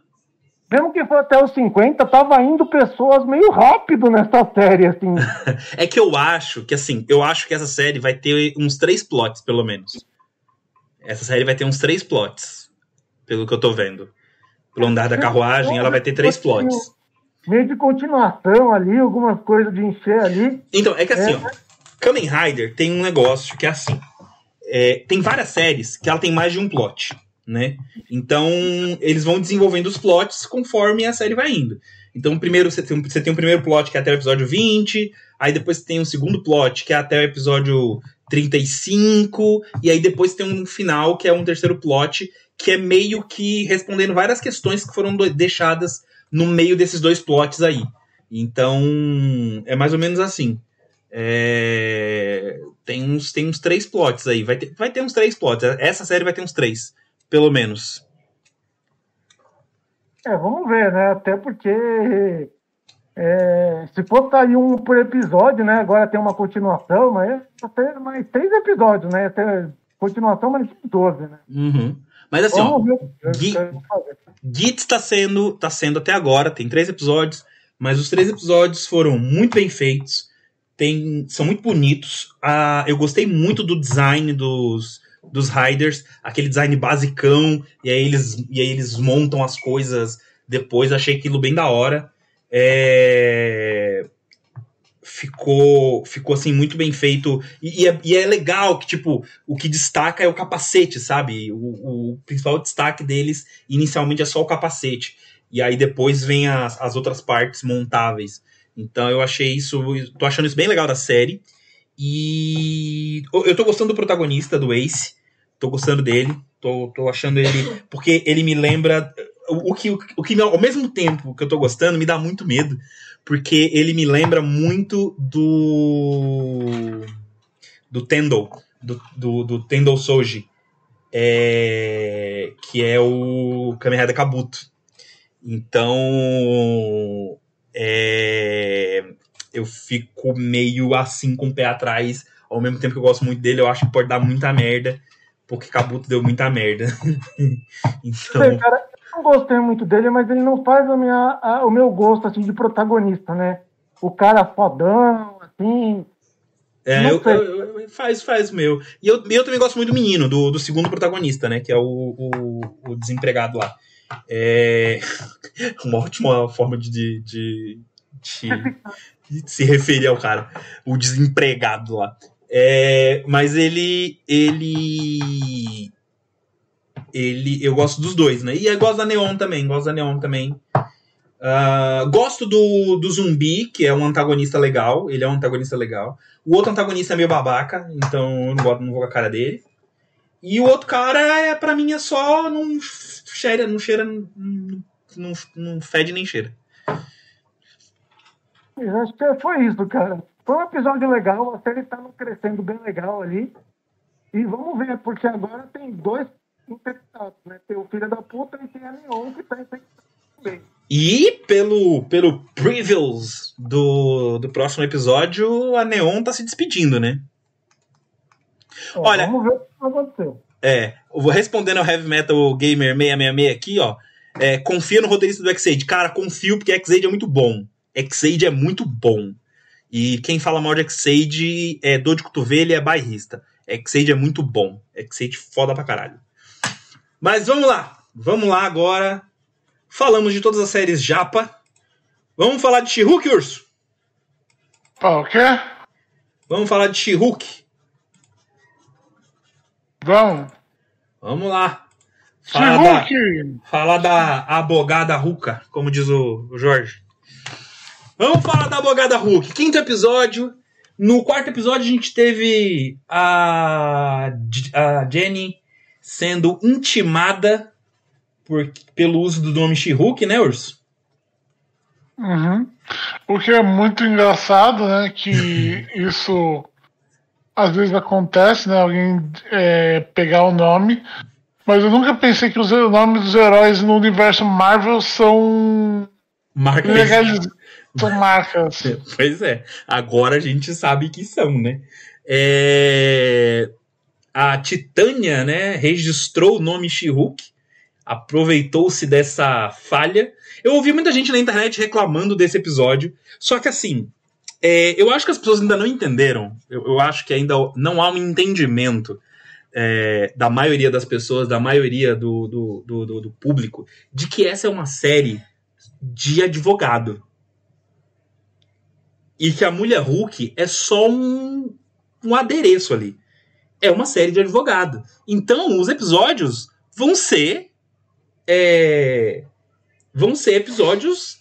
S1: Mesmo que for até os 50, tava indo pessoas meio rápido nessa série, assim.
S3: É que eu acho que, assim, eu acho que essa série vai ter uns três plots, pelo menos. Essa série vai ter uns três plots, pelo que eu tô vendo. Pelo andar da carruagem, ela vai ter três plots.
S1: Meio de continuação ali, algumas coisas de encher ali.
S3: Então, é que assim,
S1: É.
S3: ó, Kamen Rider tem um negócio que é assim. é, tem várias séries que ela tem mais de um plot, né? Então, eles vão desenvolvendo os plots conforme a série vai indo. Então, primeiro você tem, você tem um primeiro plot que é até o episódio 20, aí depois tem um segundo plot que é até o episódio 35, e aí depois tem um final que é um terceiro plot que é meio que respondendo várias questões que foram deixadas no meio desses dois plots aí. Então, é mais ou menos assim. É, Tem, uns, tem uns três plots aí. Vai ter, vai ter uns três plots. Essa série vai ter uns três, pelo menos.
S1: É, vamos ver, né? Até porque é, se for sair um por episódio, né? Agora tem uma continuação, mas até mais três episódios, né? Até continuação, mais 12, né?
S3: Uhum. Mas assim, ó,
S1: Vamos ver. Eu
S3: Gui-
S1: quero fazer.
S3: Gits tá sendo, tá sendo até agora, tem três episódios, mas os três episódios foram muito bem feitos, tem, são muito bonitos. Ah, eu gostei muito do design dos, dos Riders, aquele design basicão, e aí eles, e aí eles montam as coisas depois, achei aquilo bem da hora. É, ficou ficou assim muito bem feito. E, e é, e é legal que tipo o que destaca é o capacete sabe? O, o principal destaque deles inicialmente é só o capacete. E aí depois vem as, as outras partes montáveis. Então eu achei isso tô achando isso bem legal da série e eu tô gostando do protagonista do Ace tô gostando dele tô, tô achando ele porque ele me lembra o, o que o que ao mesmo tempo que eu tô gostando me dá muito medo porque ele me lembra muito do do Tendel, do, do, do Soji, é, que é o Kamen Rider Kabuto. Então, é, eu fico meio assim com o pé atrás, ao mesmo tempo que eu gosto muito dele, eu acho que pode dar muita merda, porque Kabuto deu muita merda. então...
S1: Sei, cara, não gostei muito dele, mas ele não faz a minha, a, o meu gosto assim, de protagonista, né? O cara fodão, assim.
S3: É, eu, eu, eu, faz, faz o meu. E eu, eu também gosto muito do menino, do, do segundo protagonista, né? Que é o, o, o desempregado lá. É uma ótima forma de, de, de, de, se referir ao cara. O desempregado lá. É, mas ele. Ele ele eu gosto dos dois, né? E eu gosto da Neon também, gosto da Neon também. Uh, gosto do, do zumbi, que é um antagonista legal. Ele é um antagonista legal. O outro antagonista é meio babaca, então eu não, gosto, não vou com a cara dele. E o outro cara, é para mim, é só não cheira, não cheira, não, não, não fede nem cheira.
S1: Eu acho que foi isso, cara. Foi um episódio legal, a série tá crescendo bem legal ali. E vamos ver, porque agora tem dois infectados, né? Tem o filho da puta e tem a Neon que tá infectado também.
S3: E pelo, pelo previews do, do próximo episódio, a Neon tá se despedindo, né?
S1: Olha, vamos ver o que aconteceu.
S3: É, respondendo ao Heavy Metal Gamer 666 aqui, ó. É, confia no roteirista do X-Aid. Cara, confio porque X-Aid é muito bom. X-Aid é muito bom. E quem fala mal de X-Aid é dor de cotovelo e é bairrista. X-Aid é muito bom. X-Aid foda pra caralho. Mas vamos lá. Vamos lá agora. Falamos de todas as séries japa. Vamos falar de She-Hulk, Urso?
S2: O quê?
S3: Vamos falar de She-Hulk.
S2: Vamos.
S3: Vamos lá. Fala da, fala da abogada Ruka, como diz o Jorge. Vamos falar da abogada Hulk. Quinto episódio. No quarto episódio a gente teve a, a Jenny sendo intimada por, pelo uso do nome She-Hulk, né, Urso?
S2: Uhum. O que é muito engraçado, né? Que isso às vezes acontece, né? Alguém é, pegar o nome. Mas eu nunca pensei que os nomes dos heróis no universo Marvel são.
S3: Marcas.
S2: Legais... Marcas.
S3: pois é. Agora a gente sabe que são, né? É a Titânia, né, registrou o nome She-Hulk, aproveitou-se dessa falha. Eu ouvi muita gente na internet reclamando desse episódio, só que assim, é, eu acho que as pessoas ainda não entenderam. Eu, eu acho que ainda não há um entendimento é, da maioria das pessoas, da maioria do, do, do, do, público, de que essa é uma série de advogado. E que a Mulher Hulk é só um, um adereço ali é uma série de advogado. Então, os episódios vão ser. É, vão ser episódios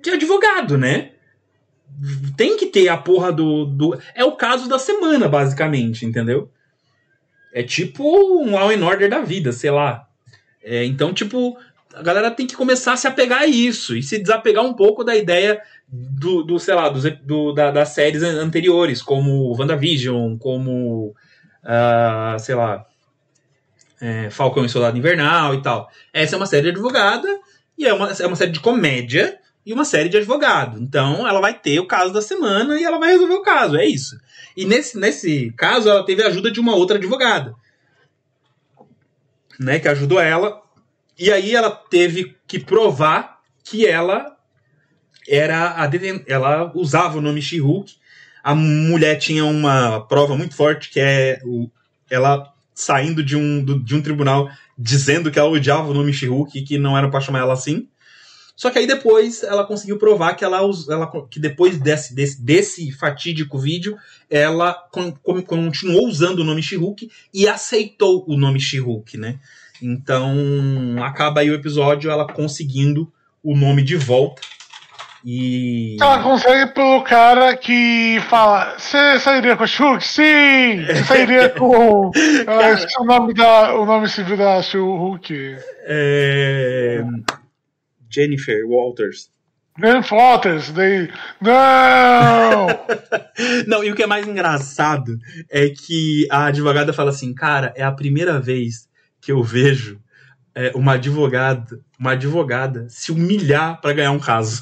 S3: de advogado, né? Tem que ter a porra do, do. É o caso da semana, basicamente, entendeu? É tipo um Law and Order da vida, sei lá. É, então, tipo, a galera tem que começar a se apegar a isso e se desapegar um pouco da ideia do, do sei lá, do, do da, das séries anteriores, como WandaVision, como, uh, sei lá, é, Falcão e Soldado Invernal e tal. Essa é uma série de advogada e é uma, é uma série de comédia e uma série de advogado. Então ela vai ter o caso da semana e ela vai resolver o caso, é isso. E nesse, nesse caso ela teve a ajuda de uma outra advogada, né, que ajudou ela. E aí ela teve que provar que ela era a ela usava o nome She-Hulk. A mulher tinha uma prova muito forte que é o, ela saindo de um, de um tribunal dizendo que ela odiava o nome She-Hulk e que não era para chamar ela assim. Só que aí depois ela conseguiu provar que ela, ela que depois desse, desse, desse fatídico vídeo, ela con, con, continuou usando o nome She-Hulk e aceitou o nome She-Hulk, né? Então acaba aí o episódio ela conseguindo o nome de volta. E.
S2: Ela consegue pelo cara que fala: Você sairia com a Shulk? Sim! Você sairia com. cara... o, nome da, o nome civil da Shulk.
S3: É. Jennifer Walters.
S2: Jennifer Walters, daí. Não!
S3: Não, e o que é mais engraçado é que a advogada fala assim: Cara, é a primeira vez que eu vejo é, uma advogada, uma advogada se humilhar para ganhar um caso.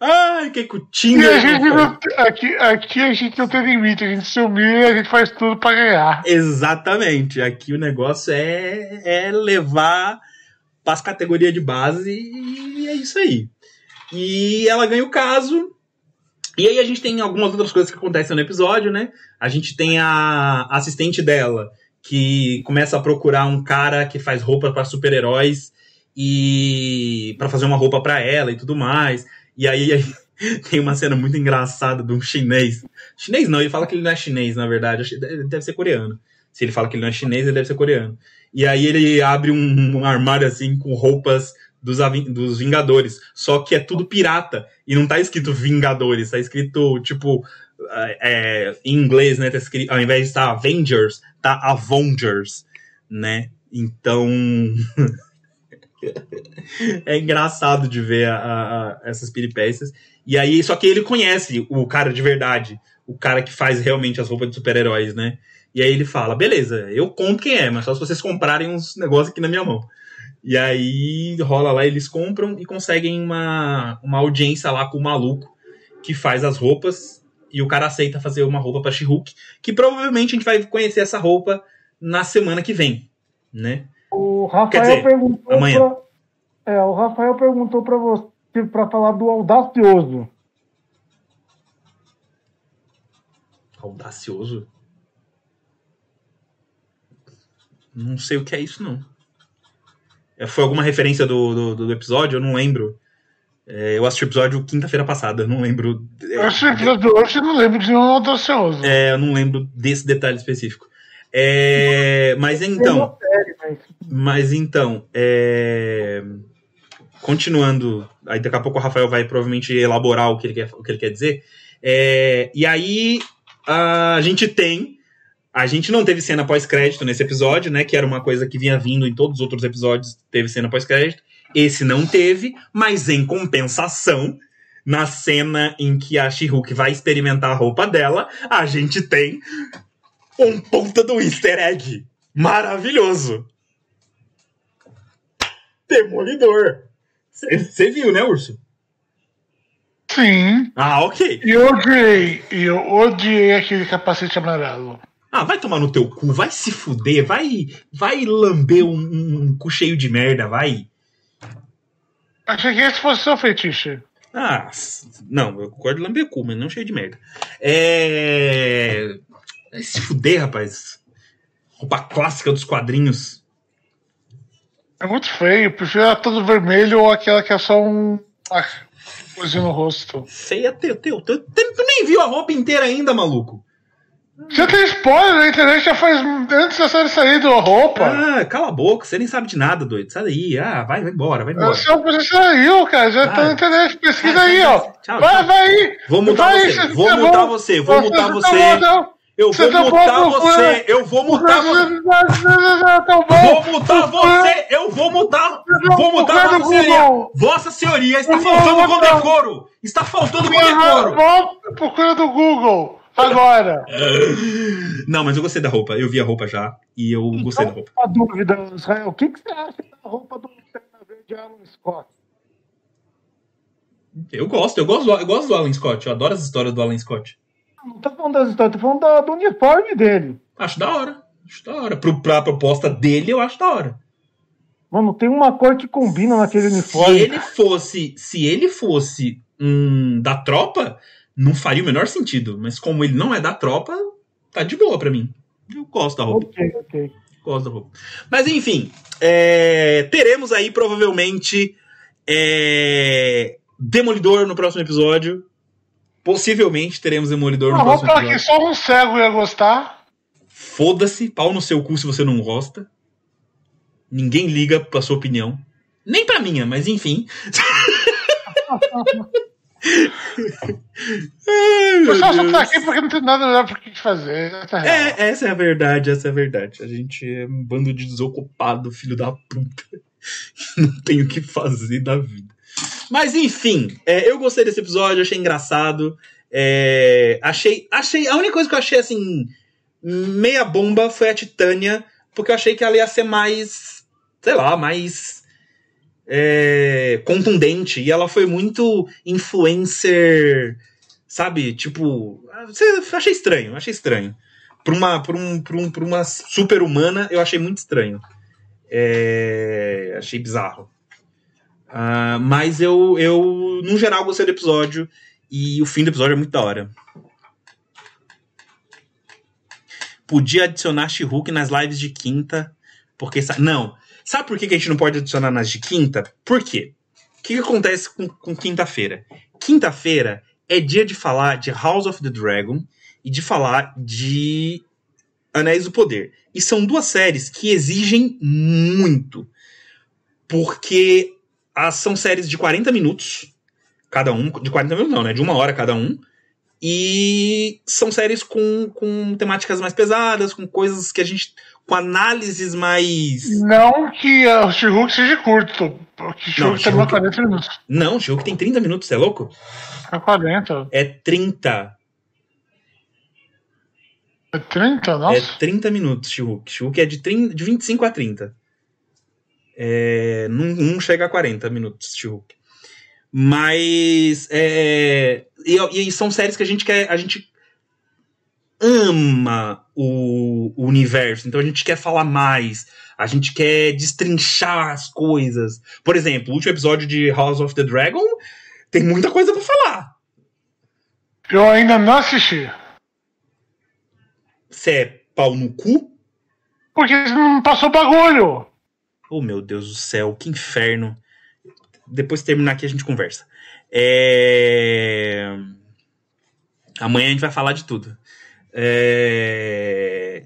S3: Ai, que cutinho!
S2: aqui, aqui a gente não tem limite, a gente se humilha e a gente faz tudo para ganhar.
S3: Exatamente. Aqui o negócio é, é levar para as categorias de base e é isso aí. E ela ganha o caso. E aí a gente tem algumas outras coisas que acontecem no episódio, né? A gente tem a assistente dela que começa a procurar um cara que faz roupa para super-heróis e para fazer uma roupa para ela e tudo mais. E aí, aí, tem uma cena muito engraçada de um chinês. Chinês não, ele fala que ele não é chinês, na verdade, deve ser coreano. Se ele fala que ele não é chinês, ele deve ser coreano. E aí ele abre um, um armário assim com roupas dos, dos Vingadores, só que é tudo pirata e não tá escrito Vingadores, tá escrito tipo é, em inglês, né? Tá escrito, ao invés de estar Avengers, tá Avengers, né? Então é engraçado de ver a, a, essas peripécias. E aí, só que ele conhece o cara de verdade, o cara que faz realmente as roupas de super-heróis, né? E aí ele fala: beleza, eu conto quem é, mas só se vocês comprarem uns negócios aqui na minha mão. E aí rola lá, eles compram e conseguem uma, uma audiência lá com o maluco que faz as roupas. E o cara aceita fazer uma roupa pra she que provavelmente a gente vai conhecer essa roupa na semana que vem, né?
S1: O Rafael dizer, perguntou amanhã. Pra, é, o Rafael perguntou para você para falar do audacioso.
S3: Audacioso? Não sei o que é isso, não. É, foi alguma referência do, do, do episódio? Eu não lembro. É, eu assisti o episódio quinta-feira passada, eu não lembro.
S2: Eu assisti o episódio hoje e não lembro de nenhum audacioso.
S3: É, eu não lembro desse detalhe específico. É, mas então. Mas então, é, continuando, aí daqui a pouco o Rafael vai provavelmente elaborar o que ele quer, o que ele quer dizer. É, e aí a gente tem. A gente não teve cena pós-crédito nesse episódio, né? Que era uma coisa que vinha vindo em todos os outros episódios, teve cena pós-crédito. Esse não teve, mas em compensação, na cena em que a she vai experimentar a roupa dela, a gente tem um ponta do easter egg maravilhoso. Demolidor. Você viu, né, Urso?
S2: Sim.
S3: Ah, ok.
S2: Eu odiei. Eu odiei aquele capacete amarelo.
S3: Ah, vai tomar no teu cu, vai se fuder, vai, vai lamber um, um cu cheio de merda, vai.
S2: Achei que esse fosse seu fetiche.
S3: Ah, não, eu concordo lamber cu, mas não cheio de merda. É. Vai se fuder, rapaz. Roupa clássica dos quadrinhos.
S2: É muito feio. Prefiro ela todo vermelho ou aquela que é só um. Ah, coisinha no rosto.
S3: Feia teu, teu, teu. Tu nem viu a roupa inteira ainda, maluco.
S2: Já tem spoiler na internet, já faz antes da série sair da roupa.
S3: Ah, cala a boca, você nem sabe de nada, doido. Sai daí, ah, vai, vai embora, vai embora.
S2: Você saiu, cara, já ah, tá na internet, pesquisa aí, ó. Tchau, vai, tchau. vai aí.
S3: Vou mutar vai, você, vou mutar você, vou mutar você. Tá eu vou tá mutar você, eu vou mutar você. Vou mutar você, eu vou mutar. Vou mutar Vossa Senhoria. Vossa Senhoria, está faltando com decoro. Está faltando com decoro.
S2: Procura do Google. Agora!
S3: Não, mas eu gostei da roupa. Eu vi a roupa já e eu então, gostei da roupa.
S1: Uma dúvida, Israel. O que, que você acha da roupa do Lanterna Verde Alan Scott?
S3: Eu gosto, eu gosto, eu gosto do Alan Scott. Eu adoro as histórias do Alan Scott.
S1: Não tô falando das histórias, tô falando da, do uniforme dele.
S3: Acho da hora. Acho da hora. Pro, pra proposta dele, eu acho da hora.
S1: Mano, tem uma cor que combina naquele uniforme.
S3: Se ele fosse, se ele fosse um da tropa, não faria o menor sentido. Mas como ele não é da tropa, tá de boa pra mim. Eu gosto da roupa.
S1: Ok, ok.
S3: Gosto da roupa. Mas enfim, é, teremos aí provavelmente é, Demolidor no próximo episódio. Possivelmente teremos Demolidor no
S2: Não, vamos
S3: próximo
S2: falar
S3: episódio.
S2: que só um cego ia gostar.
S3: Foda-se, pau no seu cu se você não gosta. Ninguém liga pra sua opinião. Nem pra minha, mas enfim. Ai,
S2: O pessoal só tá aqui porque não tem nada melhor pra que fazer. Essa é.
S3: É, essa é a verdade, essa é a verdade. A gente é um bando de desocupado, filho da puta. Não tem o que fazer da vida. Mas enfim, é, eu gostei desse episódio, achei engraçado. é, achei, achei. A única coisa que eu achei assim, meia bomba foi a Titânia, porque eu achei que ela ia ser mais, sei lá, mais é, contundente. E ela foi muito influencer, sabe? Tipo, achei estranho, achei estranho. Pra uma, pra um, pra um, pra uma super-humana, eu achei muito estranho. É, achei bizarro. Ah, mas eu, eu, no geral, gostei do episódio. E o fim do episódio é muito da hora. Podia adicionar She-Hulk nas lives de quinta. Porque. Não. Sabe por que a gente não pode adicionar nas de quinta? Por quê? O que, que acontece com, com quinta-feira? Quinta-feira é dia de falar de House of the Dragon e de falar de Anéis do Poder. E são duas séries que exigem muito. Porque as, são séries de 40 minutos, cada um. De 40 minutos não, né? De uma hora cada um. E são séries com, com temáticas mais pesadas, com coisas que a gente. com análises mais.
S2: Não que o She-Hulk seja curto. Porque
S3: Não,
S2: She-Hulk terminou
S3: She-Hulk-
S2: 40 minutos.
S3: Não, o que tem 30 minutos, você é louco?
S2: É 40.
S3: É 30.
S2: É 30?
S3: É
S2: Nossa.
S3: 30 minutos, She-Hulk. She-Hulk é de, 30, de 25 a 30. É, não, não chega a 40 minutos, She-Hulk. Mas. É, e, e são séries que a gente quer. A gente ama o, o universo, então a gente quer falar mais. A gente quer destrinchar as coisas. Por exemplo, o último episódio de House of the Dragon tem muita coisa pra falar.
S2: Eu ainda não assisti.
S3: Você é pau no cu?
S2: Porque não passou bagulho.
S3: Oh, meu Deus do céu, que inferno. Depois de terminar aqui a gente conversa. É... Amanhã a gente vai falar de tudo. É...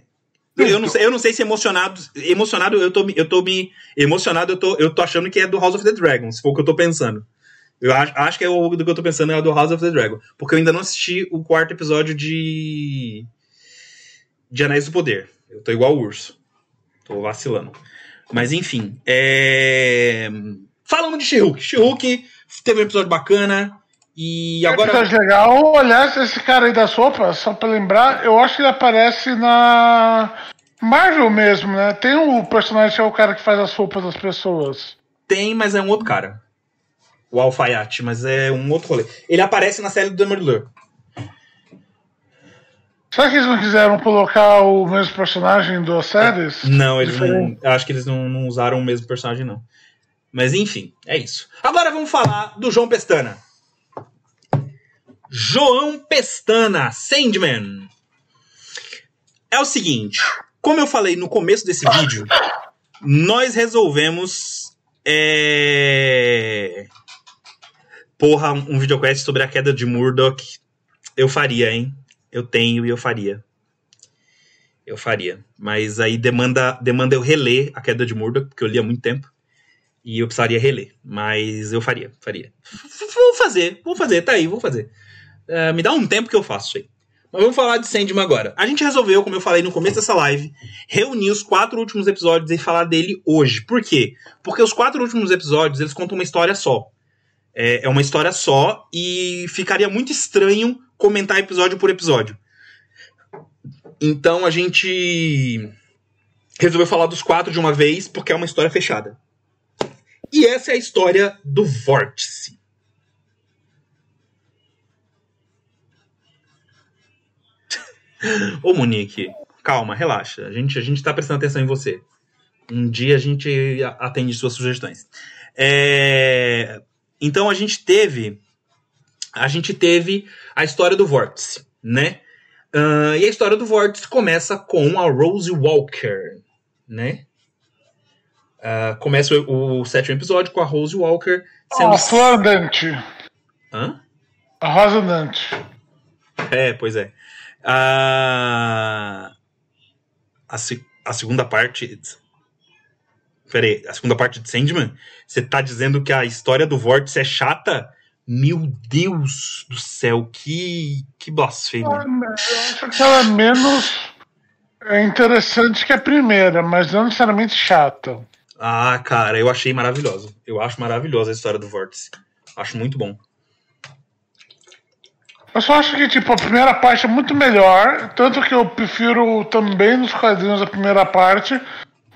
S3: Eu não, sei, eu não sei se emocionado. Emocionado, eu tô, eu tô me. Emocionado, eu tô, eu tô achando que é do House of the Dragon, se for o que eu tô pensando. Eu acho, acho que é o do que eu tô pensando é do House of the Dragon. Porque eu ainda não assisti o quarto episódio de. De Anéis do Poder. Eu tô igual o urso. Tô vacilando. Mas enfim. É... Falando de She-Hulk. She-Hulk teve um episódio bacana. E agora.
S2: Episódio legal. Aliás, esse cara aí da sopa, só pra lembrar, eu acho que ele aparece na Marvel mesmo, né? Tem o personagem que é o cara que faz as roupas das pessoas.
S3: Tem, mas é um outro cara. O Alfaiate, mas é um outro rolê. Ele aparece na série do Demolidor.
S2: Será que eles não quiseram colocar o mesmo personagem das séries?
S3: Não, eles não.
S2: Diferente.
S3: Acho que eles não, não usaram o mesmo personagem, não. Mas enfim, é isso. Agora vamos falar do João Pestana. João Pestana, Sandman. É o seguinte, como eu falei no começo desse vídeo, nós resolvemos. É... Porra, um videocast sobre a queda de Murdoch. Eu faria, hein? Eu tenho e eu faria. Eu faria. Mas aí demanda, demanda eu reler a queda de Murdoch, porque eu li há muito tempo. E eu precisaria reler. Mas eu faria, faria. Vou fazer, vou fazer, tá aí, vou fazer. É, me dá um tempo que eu faço isso aí. Mas vamos falar de Sandman agora. A gente resolveu, como eu falei no começo dessa live, reunir os quatro últimos episódios e falar dele hoje. Por quê? Porque os quatro últimos episódios, eles contam uma história só. É, é uma história só e ficaria muito estranho comentar episódio por episódio. Então a gente resolveu falar dos quatro de uma vez, porque é uma história fechada. E essa é a história do Vórtice. Ô Monique, calma, relaxa. A gente, a gente tá prestando atenção em você. Um dia a gente atende suas sugestões. É, Então a gente teve. A gente teve a história do Vórtice, né? Ah, e a história do Vórtice começa com a Rose Walker. né? Uh, começa o, o, sétimo episódio com a Rose Walker sendo.
S2: A flor andante.
S3: Hã?
S2: A rosa andante.
S3: É, pois é. Uh, a, a segunda parte. Peraí, a segunda parte de Sandman? Você tá dizendo que a história do Vórtice é chata? Meu Deus do céu, que, que blasfêmia.
S2: Eu acho que ela é menos interessante que a primeira, mas não necessariamente chata.
S3: Ah, cara, eu achei maravilhoso. Eu acho maravilhosa a história do Vórtice. Acho muito bom.
S2: Eu só acho que, tipo, a primeira parte é muito melhor. Tanto que eu prefiro também nos quadrinhos a primeira parte.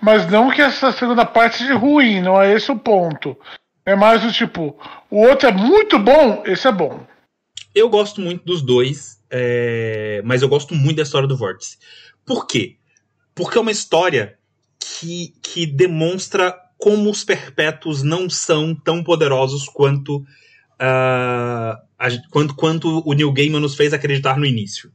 S2: Mas não que essa segunda parte seja ruim, não é esse o ponto. É mais o tipo, o outro é muito bom, esse é bom.
S3: Eu gosto muito dos dois, é... mas eu gosto muito da história do Vórtice. Por quê? Porque é uma história que, que demonstra como os perpétuos não são tão poderosos quanto, uh, a, quanto, quanto o Neil Gaiman nos fez acreditar no início.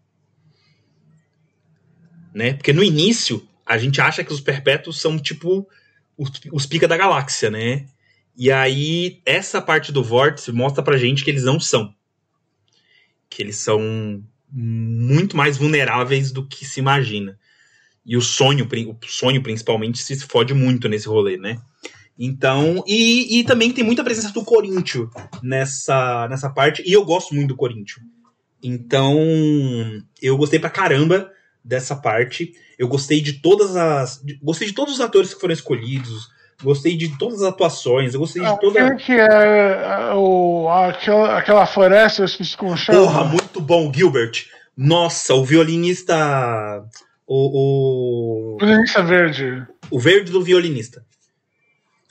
S3: Né? Porque no início, a gente acha que os perpétuos são tipo os, os pica da galáxia, né? E aí, essa parte do vórtice mostra pra gente que eles não são. Que eles são muito mais vulneráveis do que se imagina. E o sonho, o sonho principalmente, se fode muito nesse rolê, né? Então, e, e também tem muita presença do Corinthians nessa, nessa parte, e eu gosto muito do Corinthians. Então, eu gostei pra caramba dessa parte. Eu gostei de todas as. De, gostei de todos os atores que foram escolhidos. Gostei de todas as atuações. Eu gostei de toda.
S2: que é o, aquela, aquela floresta, eu esqueci como chama.
S3: Porra, muito bom, Gilbert. Nossa, o violinista. O,
S2: o. Violinista verde.
S3: O verde do violinista.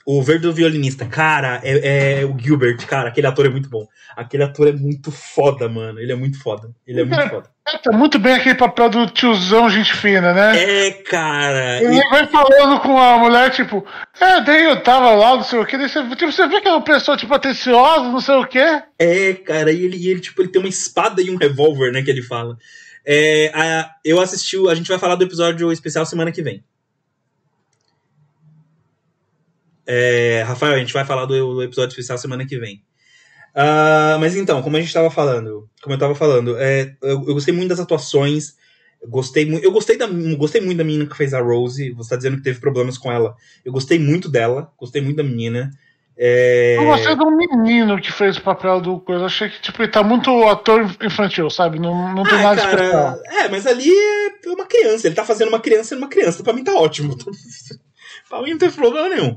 S3: O verde do violinista. Cara, é, é, o Gilbert, cara, aquele ator é muito bom. Aquele ator é muito foda, mano. Ele é muito foda. Ele é muito é, foda.
S2: É, tá muito bem aquele papel do tiozão, gente fina, né?
S3: É, cara.
S2: Ele e... vai falando com a mulher, tipo, é, daí eu tava lá, não sei o que. Daí você, tipo, você vê que é uma pessoa, tipo, atenciosa, não sei o que.
S3: É, cara, e ele, ele, tipo, ele tem uma espada e um revólver, né, que ele fala. É, a, eu assisti, a gente vai falar do episódio especial semana que vem. É, Rafael, a gente vai falar do, do, episódio especial semana que vem. Uh, mas então, como a gente estava falando, como eu estava falando, é, eu, eu, gostei muito das atuações. Gostei muito. Eu gostei, da, gostei muito da menina que fez a Rose. Você está dizendo que teve problemas com ela. Eu gostei muito dela. Gostei muito da menina. É...
S2: Eu gostei do menino que fez o papel do coisa. Achei que tipo, ele tá muito ator infantil, sabe? Não, não tem ah, nada cara, especial.
S3: É, mas ali é uma criança. Ele tá fazendo uma criança sendo uma criança. Pra mim tá ótimo. pra mim não tem problema nenhum.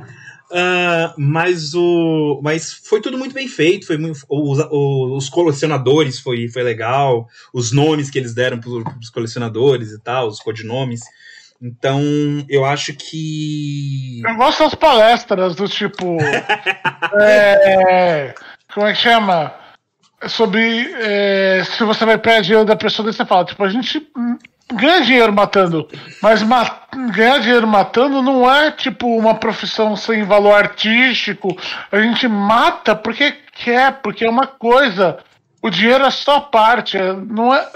S3: Uh, mas o mas foi tudo muito bem feito foi muito, os, os, colecionadores foi, foi legal os nomes que eles deram para os colecionadores e tal os codinomes. Então eu acho que
S2: eu gosto das palestras do tipo é, como é que chama? Sobre é, se você vai dinheiro da pessoa você fala tipo a gente ganha dinheiro matando, mas ma ganhar dinheiro matando não é tipo uma profissão sem valor artístico. A gente mata porque quer, porque é uma coisa. O dinheiro é só parte, é, não é.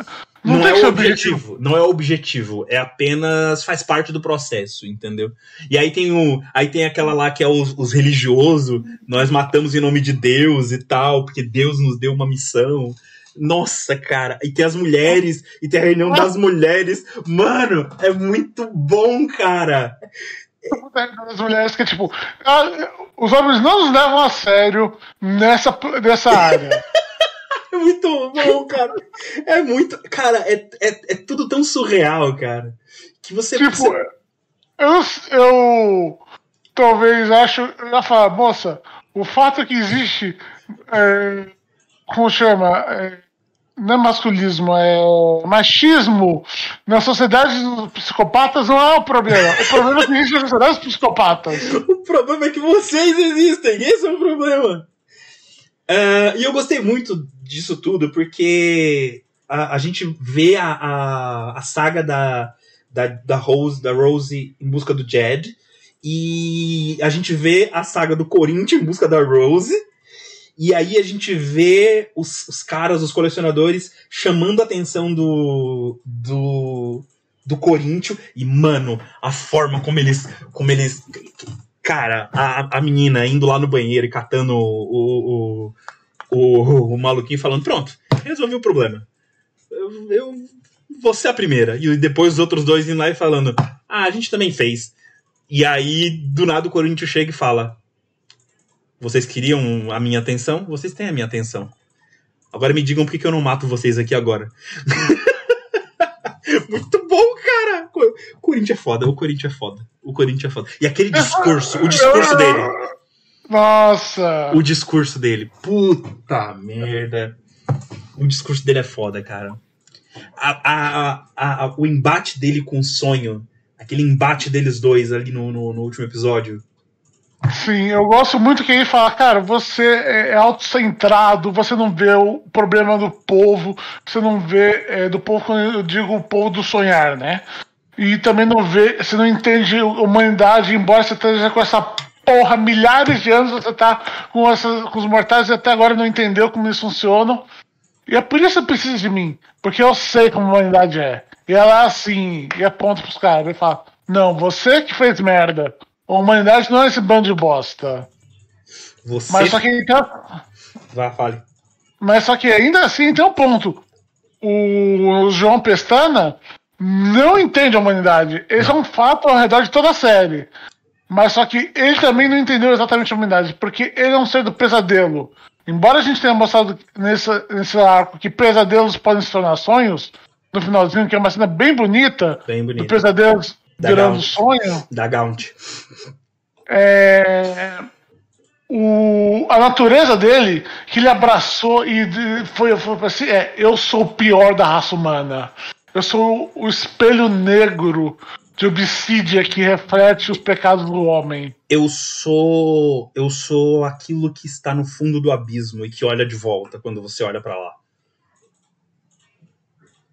S3: Não, não é o objetivo. objetivo. não é o objetivo, é apenas faz parte do processo, entendeu? E aí tem o, aí tem aquela lá que é os, os religiosos, nós matamos em nome de Deus e tal, porque Deus nos deu uma missão. Nossa, cara. E tem as mulheres, e tem a reunião das mulheres. Mano, é muito bom, cara.
S2: As mulheres que, tipo, os homens não nos levam a sério nessa, nessa área.
S3: é muito bom, cara. É muito. Cara, é, é, é tudo tão surreal, cara. Que você.
S2: Tipo, você... eu, eu talvez acho. Eu ia falar, moça, o fato que existe. É, como chama? É, não é masculismo, é machismo na sociedade dos psicopatas não é o problema. O problema é que existe na sociedade dos psicopatas.
S3: O problema é que vocês existem, esse é o problema. Uh, e eu gostei muito disso tudo, porque a, a gente vê a, a, a saga da, da, da, Rose, da Rose em busca do Jed, e a gente vê a saga do Corinthians em busca da Rose, e aí a gente vê os, os caras, os colecionadores, chamando a atenção do, do, do Corinthians e, mano, a forma como eles. Como eles. Cara, a, a menina indo lá no banheiro e catando o, o, o, o maluquinho falando: pronto, resolvi o problema. Eu, eu vou ser a primeira. E depois os outros dois indo lá e falando: ah, a gente também fez. E aí, do nada, o Corinthians chega e fala: vocês queriam a minha atenção? Vocês têm a minha atenção. Agora me digam por que eu não mato vocês aqui agora. Muito bom, cara! O Corinthians é foda, o Corinthians é foda. O Corinthians é foda. E aquele discurso, o discurso dele.
S2: Nossa!
S3: O discurso dele. Puta merda. O discurso dele é foda, cara. A, a, a, o embate dele com o sonho. Aquele embate deles dois ali no, no, no último episódio.
S2: Sim, eu gosto muito que ele fala, cara, você é autocentrado, você não vê o problema do povo, você não vê é, do povo, quando eu digo o povo do sonhar, né? E também não vê, você não entende a humanidade, embora você esteja com essa porra, milhares de anos você tá com, essas, com os mortais e até agora não entendeu como eles funcionam. E é por isso que precisa de mim, porque eu sei como a humanidade é. E ela é assim, e aponta pros caras e fala: Não, você que fez merda. A humanidade não é esse bando de bosta.
S3: Você.
S2: Mas só que então.
S3: Vá, fale.
S2: Mas só que ainda assim tem um ponto. O João Pestana não entende a humanidade. Esse é um fato ao redor de toda a série. Mas só que ele também não entendeu exatamente a humanidade, porque ele é um ser do pesadelo. Embora a gente tenha mostrado nesse, nesse arco que pesadelos podem se tornar sonhos, no finalzinho, que é uma cena bem bonita,
S3: Bem bonito.
S2: do pesadelos
S3: Da
S2: virando
S3: Gaunt.
S2: sonho.
S3: Da Gaunt.
S2: é, o, a natureza dele, que ele abraçou e foi, foi assim: é, eu sou o pior da raça humana. Eu sou o espelho negro de obsídia que reflete os pecados do homem.
S3: Eu sou. Eu sou aquilo que está no fundo do abismo e que olha de volta quando você olha pra lá.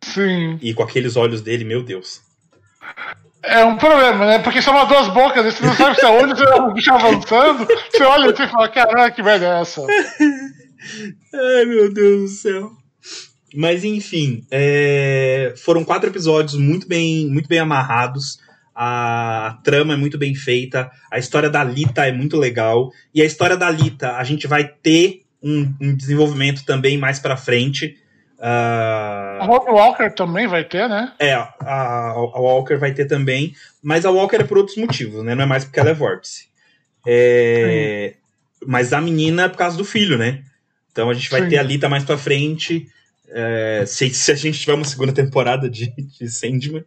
S2: Sim.
S3: E com aqueles olhos dele, meu Deus.
S2: É um problema, né? Porque são as duas bocas, você não sabe se é onde, se é um bicho avançando. Você olha e fala: caralho, que merda é essa?
S3: Ai, meu Deus do céu. Mas enfim, é, foram quatro episódios muito bem, muito bem amarrados. A trama é muito bem feita. A história da Lita é muito legal. E a história da Lita, a gente vai ter um, um desenvolvimento também mais pra frente. Ah,
S2: A Walker também vai ter, né?
S3: é, a, a Walker vai ter também, mas a Walker é por outros motivos, né? Não é mais porque ela é vórtice. É, mas a menina é por causa do filho, né? Então a gente vai
S2: Sim.
S3: ter a Lita mais pra frente. é, se, se a gente tiver uma segunda temporada de, de Sandman.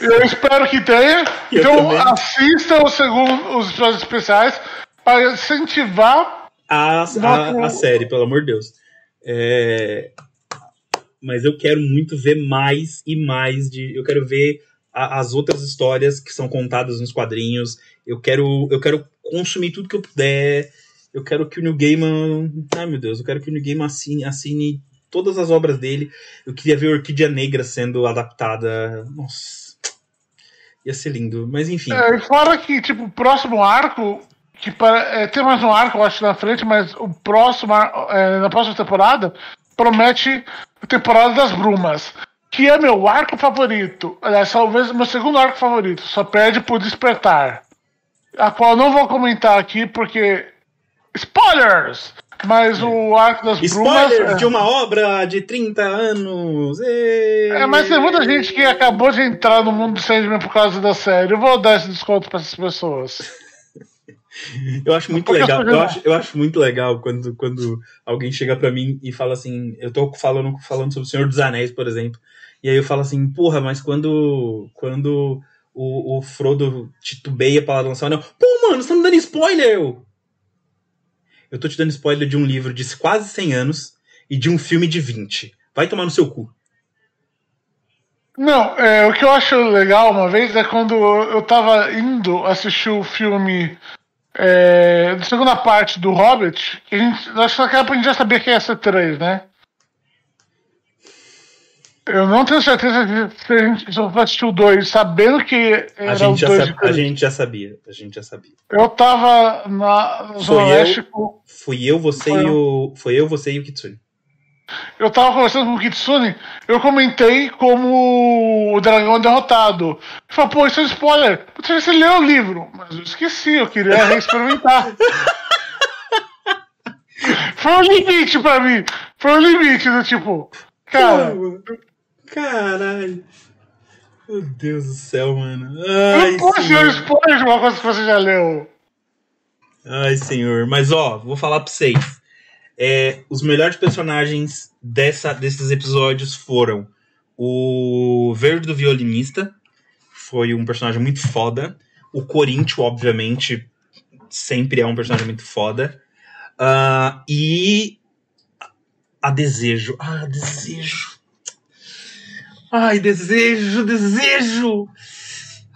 S2: Eu espero que tenha.
S3: Eu
S2: então
S3: também.
S2: assista o segundo, os episódios especiais para incentivar.
S3: A, a, a série, pelo amor de Deus. É, mas eu quero muito ver mais e mais de. Eu quero ver a- as outras histórias que são contadas nos quadrinhos. Eu quero, eu quero consumir tudo que eu puder. Eu quero que o New Gaiman. Ai meu Deus, eu quero que o New Gaiman assine, assine todas as obras dele. Eu queria ver Orquídea Negra sendo adaptada. Nossa. Ia ser lindo. Mas enfim.
S2: É, fora que, tipo, o próximo arco. Que para, é, tem mais um arco, eu acho, na frente, mas o próximo, é, na próxima temporada promete temporada das brumas. Que é meu arco favorito. Aliás, talvez meu segundo arco favorito. Só perde por despertar. A qual eu não vou comentar aqui porque. Spoilers! Mas o arco das brumas.
S3: Spoiler
S2: é-
S3: de uma obra de 30 anos!
S2: É, mas tem muita gente que acabou de entrar no mundo do Sandman por causa da série. Eu vou dar esse desconto pra essas pessoas.
S3: Eu acho muito legal.
S2: eu
S3: acho, eu acho muito legal quando, quando alguém chega pra mim e fala assim. Eu tô falando, falando sobre o Senhor dos Anéis, por exemplo. E aí eu falo assim, porra, mas quando. Quando o, o Frodo titubeia pra lançar o anel. Pô, mano, você tá me dando spoiler! Eu, eu tô te dando spoiler de um livro de quase 100 anos e de um filme de 20. Vai tomar no seu cu.
S2: Não, é, o que eu acho legal uma vez é quando eu tava indo assistir o filme é, da segunda parte do Hobbit, que a gente, acho que naquela época a gente já sabia que ia ser três, né? Eu não tenho certeza se a gente só o 2 sabendo que
S3: A
S2: era o
S3: gente, já
S2: 2
S3: sabe- a gente já sabia. A gente já sabia.
S2: Eu tava na Zona com.
S3: Fui eu, você
S2: Foi
S3: e
S2: eu.
S3: o. Foi eu, você e o Kitsune.
S2: Eu tava conversando com o Kitsune, eu comentei como o dragão é derrotado. Ele falou, pô, isso é spoiler. Você leu o livro. Mas eu esqueci, eu queria reexperimentar. Foi um limite pra mim. Foi um limite, do tipo, cara.
S3: Caralho. Meu Deus do céu, mano. Ai,
S2: não posso ser um spoiler de uma coisa que você já leu.
S3: Ai, senhor. Mas, ó, vou falar pra vocês. É, os melhores personagens dessa, desses episódios foram o Verde do Violinista. Foi um personagem muito foda. O Corinthians, obviamente, sempre é um personagem muito foda. Ah, e a Desejo. Ah, Desejo. Ai, Desejo, Desejo.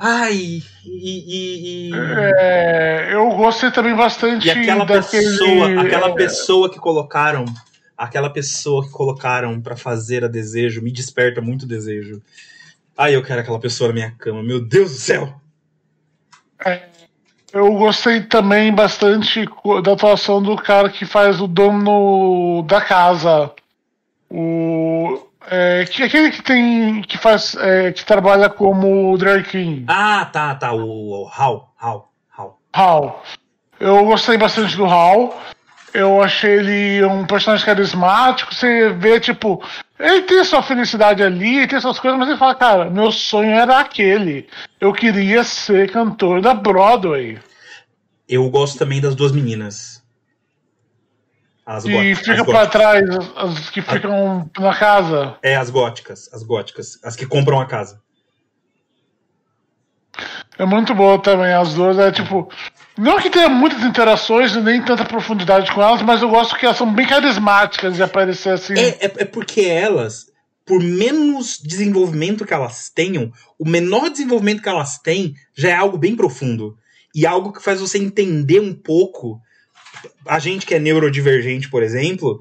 S3: Ai, e- e- e...
S2: É, eu gostei também bastante
S3: E aquela
S2: daquele-
S3: pessoa, aquela
S2: é,
S3: pessoa que colocaram, aquela pessoa que colocaram pra fazer a desejo, me desperta muito desejo. Ai, eu quero aquela pessoa na minha cama, meu Deus do céu.
S2: Eu gostei também bastante da atuação do cara que faz o dono da casa. O. É, que, aquele que tem. que faz. é, que trabalha como Drag King.
S3: Ah, tá, tá, o, o Hal, Hal, Hal.
S2: Hal. Eu gostei bastante do Hal. Eu achei ele um personagem carismático. Você vê, tipo, ele tem sua felicidade ali, tem suas coisas, mas ele fala, cara, meu sonho era aquele. Eu queria ser cantor da Broadway.
S3: Eu gosto também das duas meninas. As,
S2: E fica
S3: as
S2: pra
S3: góticas.
S2: trás as, as que ficam na casa.
S3: É, as góticas, as góticas, as que compram a casa.
S2: É muito boa também, as duas. É tipo. Não que tenha muitas interações e nem tanta profundidade com elas, mas eu gosto que elas são bem carismáticas de aparecer assim.
S3: É, é, é porque elas, por menos desenvolvimento que elas tenham, o menor desenvolvimento que elas têm já é algo bem profundo. E algo que faz você entender um pouco. A gente que é neurodivergente, por exemplo,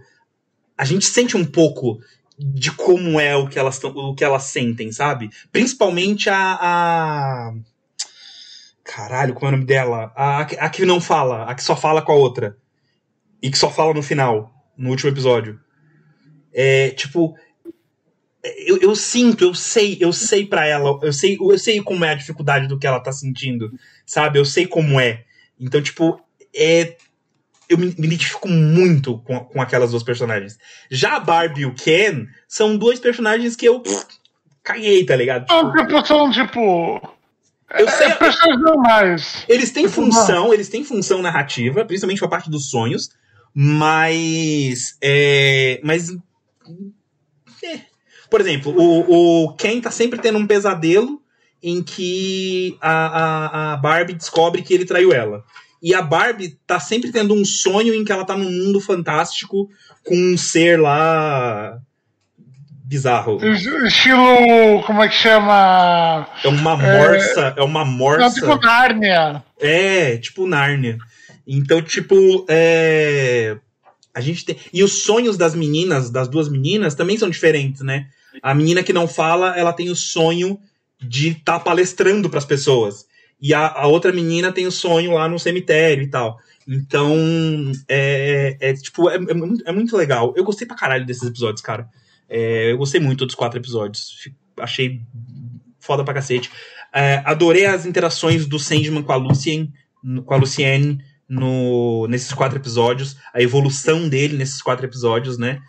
S3: a gente sente um pouco de como é o que elas, tão- o que elas sentem, sabe? Principalmente a. a... Caralho, como é o nome dela? A, a que não fala, a que só fala com a outra. E que só fala no final, no último episódio. É, tipo, eu, eu sinto, eu sei, eu sei pra ela, eu sei, eu sei como é a dificuldade do que ela tá sentindo, sabe? Eu sei como é. Então, tipo, é. Eu me, me identifico muito com, com aquelas duas personagens. Já a Barbie e o Ken são dois personagens que eu caguei, tá ligado?
S2: Não, porque são, tipo.
S3: Eu sei,
S2: É personagens normais.
S3: eles têm
S2: Tipo,
S3: função, eles têm função narrativa, principalmente a parte dos sonhos, mas. É, mas. é. Por exemplo, o, o Ken tá sempre tendo um pesadelo em que a, a, a Barbie descobre que ele traiu ela. E a Barbie tá sempre tendo um sonho em que ela tá num mundo fantástico com um ser lá. bizarro.
S2: Estilo. Como é que chama?
S3: É uma morsa, é, uma
S2: Não,
S3: morsa.
S2: tipo Nárnia.
S3: É, tipo Nárnia. Então, tipo, é. A gente tem. E os sonhos das meninas, das duas meninas, também são diferentes, né? A menina que não fala, ela tem o sonho de estar tá palestrando para as pessoas. E a, a outra menina tem o sonho lá no cemitério e tal. Então, é, é, é, tipo, é, é muito- é muito legal. Eu gostei pra caralho desses episódios, cara. É, eu gostei muito dos quatro episódios. Achei foda pra cacete. É, adorei as interações do Sandman com a Lucien, com a Lucienne no, nesses quatro episódios, a evolução dele nesses quatro episódios, né?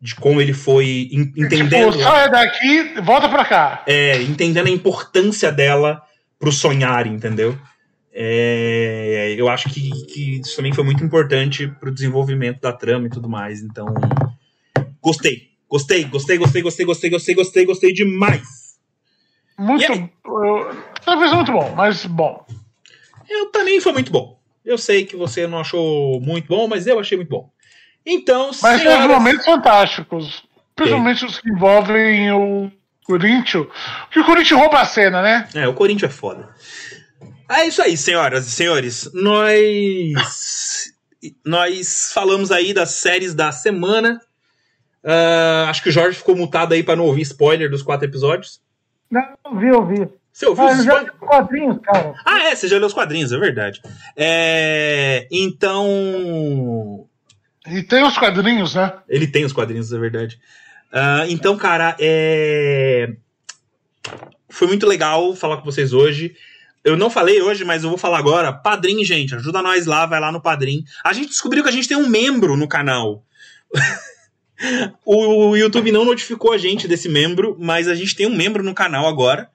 S3: De como ele foi en- entendendo,
S2: Tipo, sai daqui, volta pra cá.
S3: é, entendendo a importância dela pro sonhar, entendeu? É, eu acho que, que, isso também foi muito importante pro desenvolvimento da trama e tudo mais. Então, gostei. Gostei, gostei, gostei, gostei, gostei, gostei, gostei, gostei demais.
S2: Muito. Talvez muito bom, mas bom.
S3: Eu também foi muito bom. Eu sei que você não achou muito bom, mas eu achei muito bom. Então,
S2: Mas
S3: senhoras...
S2: teve momentos fantásticos. Principalmente os que envolvem o Corinthians. Que o Corinthians rouba a cena, né?
S3: É, o Corinthians é foda. É isso aí, senhoras e senhores. Nós. nós falamos aí das séries da semana. Ah, acho que o Jorge ficou mutado aí pra não ouvir spoiler dos quatro episódios.
S1: Não, eu vi, eu vi.
S3: Você ouviu
S1: Ah,
S3: os
S1: já quadrinhos, cara.
S3: Ah, é, você já leu os quadrinhos, é verdade. É, então.
S2: E tem os quadrinhos, né?
S3: Ele tem os quadrinhos, é verdade. Uh, então, cara, é... foi muito legal falar com vocês hoje. Eu não falei hoje, mas eu vou falar agora. Padrim, gente, ajuda nós lá, vai lá no Padrim. A gente descobriu que a gente tem um membro no canal. o YouTube não notificou a gente desse membro, mas a gente tem um membro no canal agora.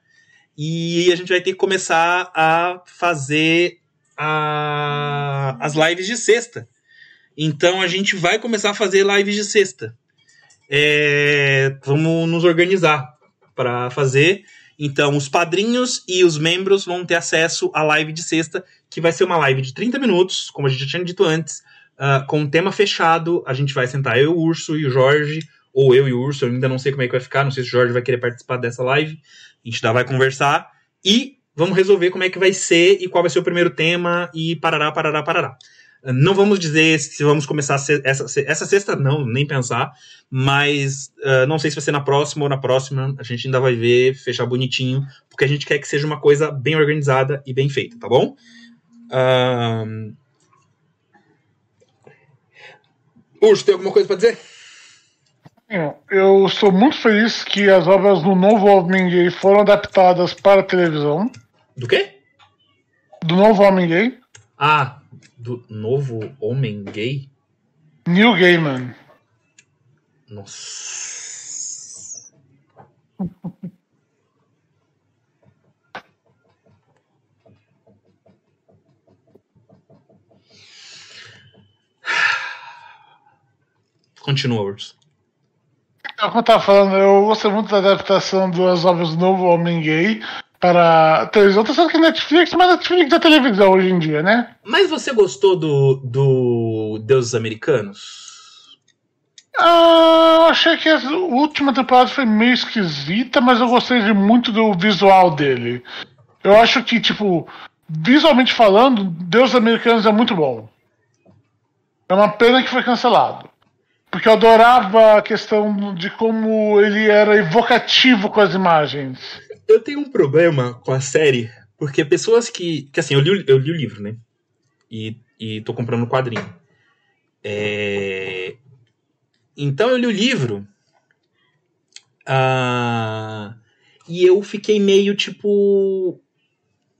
S3: E a gente vai ter que começar a fazer a... as lives de sexta. Então a gente vai começar a fazer lives de sexta. É... Vamos nos organizar para fazer. Então, os padrinhos e os membros vão ter acesso à live de sexta, que vai ser uma live de 30 minutos, como a gente já tinha dito antes, uh, com um tema fechado. A gente vai sentar eu, o Urso e o Jorge, ou eu e o Urso, eu ainda não sei como é que vai ficar, não sei se o Jorge vai querer participar dessa live. A gente ainda vai conversar e vamos resolver como é que vai ser e qual vai ser o primeiro tema e parará, parará, parará. Não vamos dizer se vamos começar essa, essa sexta, não, nem pensar. Mas uh, não sei se vai ser na próxima ou na próxima. A gente ainda vai ver, fechar bonitinho. Porque a gente quer que seja uma coisa bem organizada e bem feita, tá bom? Uh... Urso, tem alguma coisa para dizer?
S2: Eu estou muito feliz que as obras do novo Homem Gay foram adaptadas para a televisão.
S3: Do quê?
S2: Do novo Homem Gay.
S3: Ah, do novo homem gay?
S2: New Gaiman.
S3: Nossa. Continua, Urso.
S2: Como eu tava falando, eu gostei muito da adaptação das obras do novo Homem Gay para televisão. Tô sabendo que Netflix, mas Netflix é televisão hoje em dia, né?
S3: Mas você gostou do, do Deuses Americanos?
S2: Ah, eu achei que a última temporada foi meio esquisita, mas eu gostei de muito do visual dele. Eu acho que, tipo, visualmente falando, Deuses Americanos é muito bom. É uma pena que foi cancelado. Porque eu adorava a questão de como ele era evocativo com as imagens
S3: eu tenho um problema com a série, porque pessoas que. Que assim, eu li, eu li o livro, né? E, e tô comprando o quadrinho. É... Então eu li o livro. Uh, e eu fiquei meio tipo.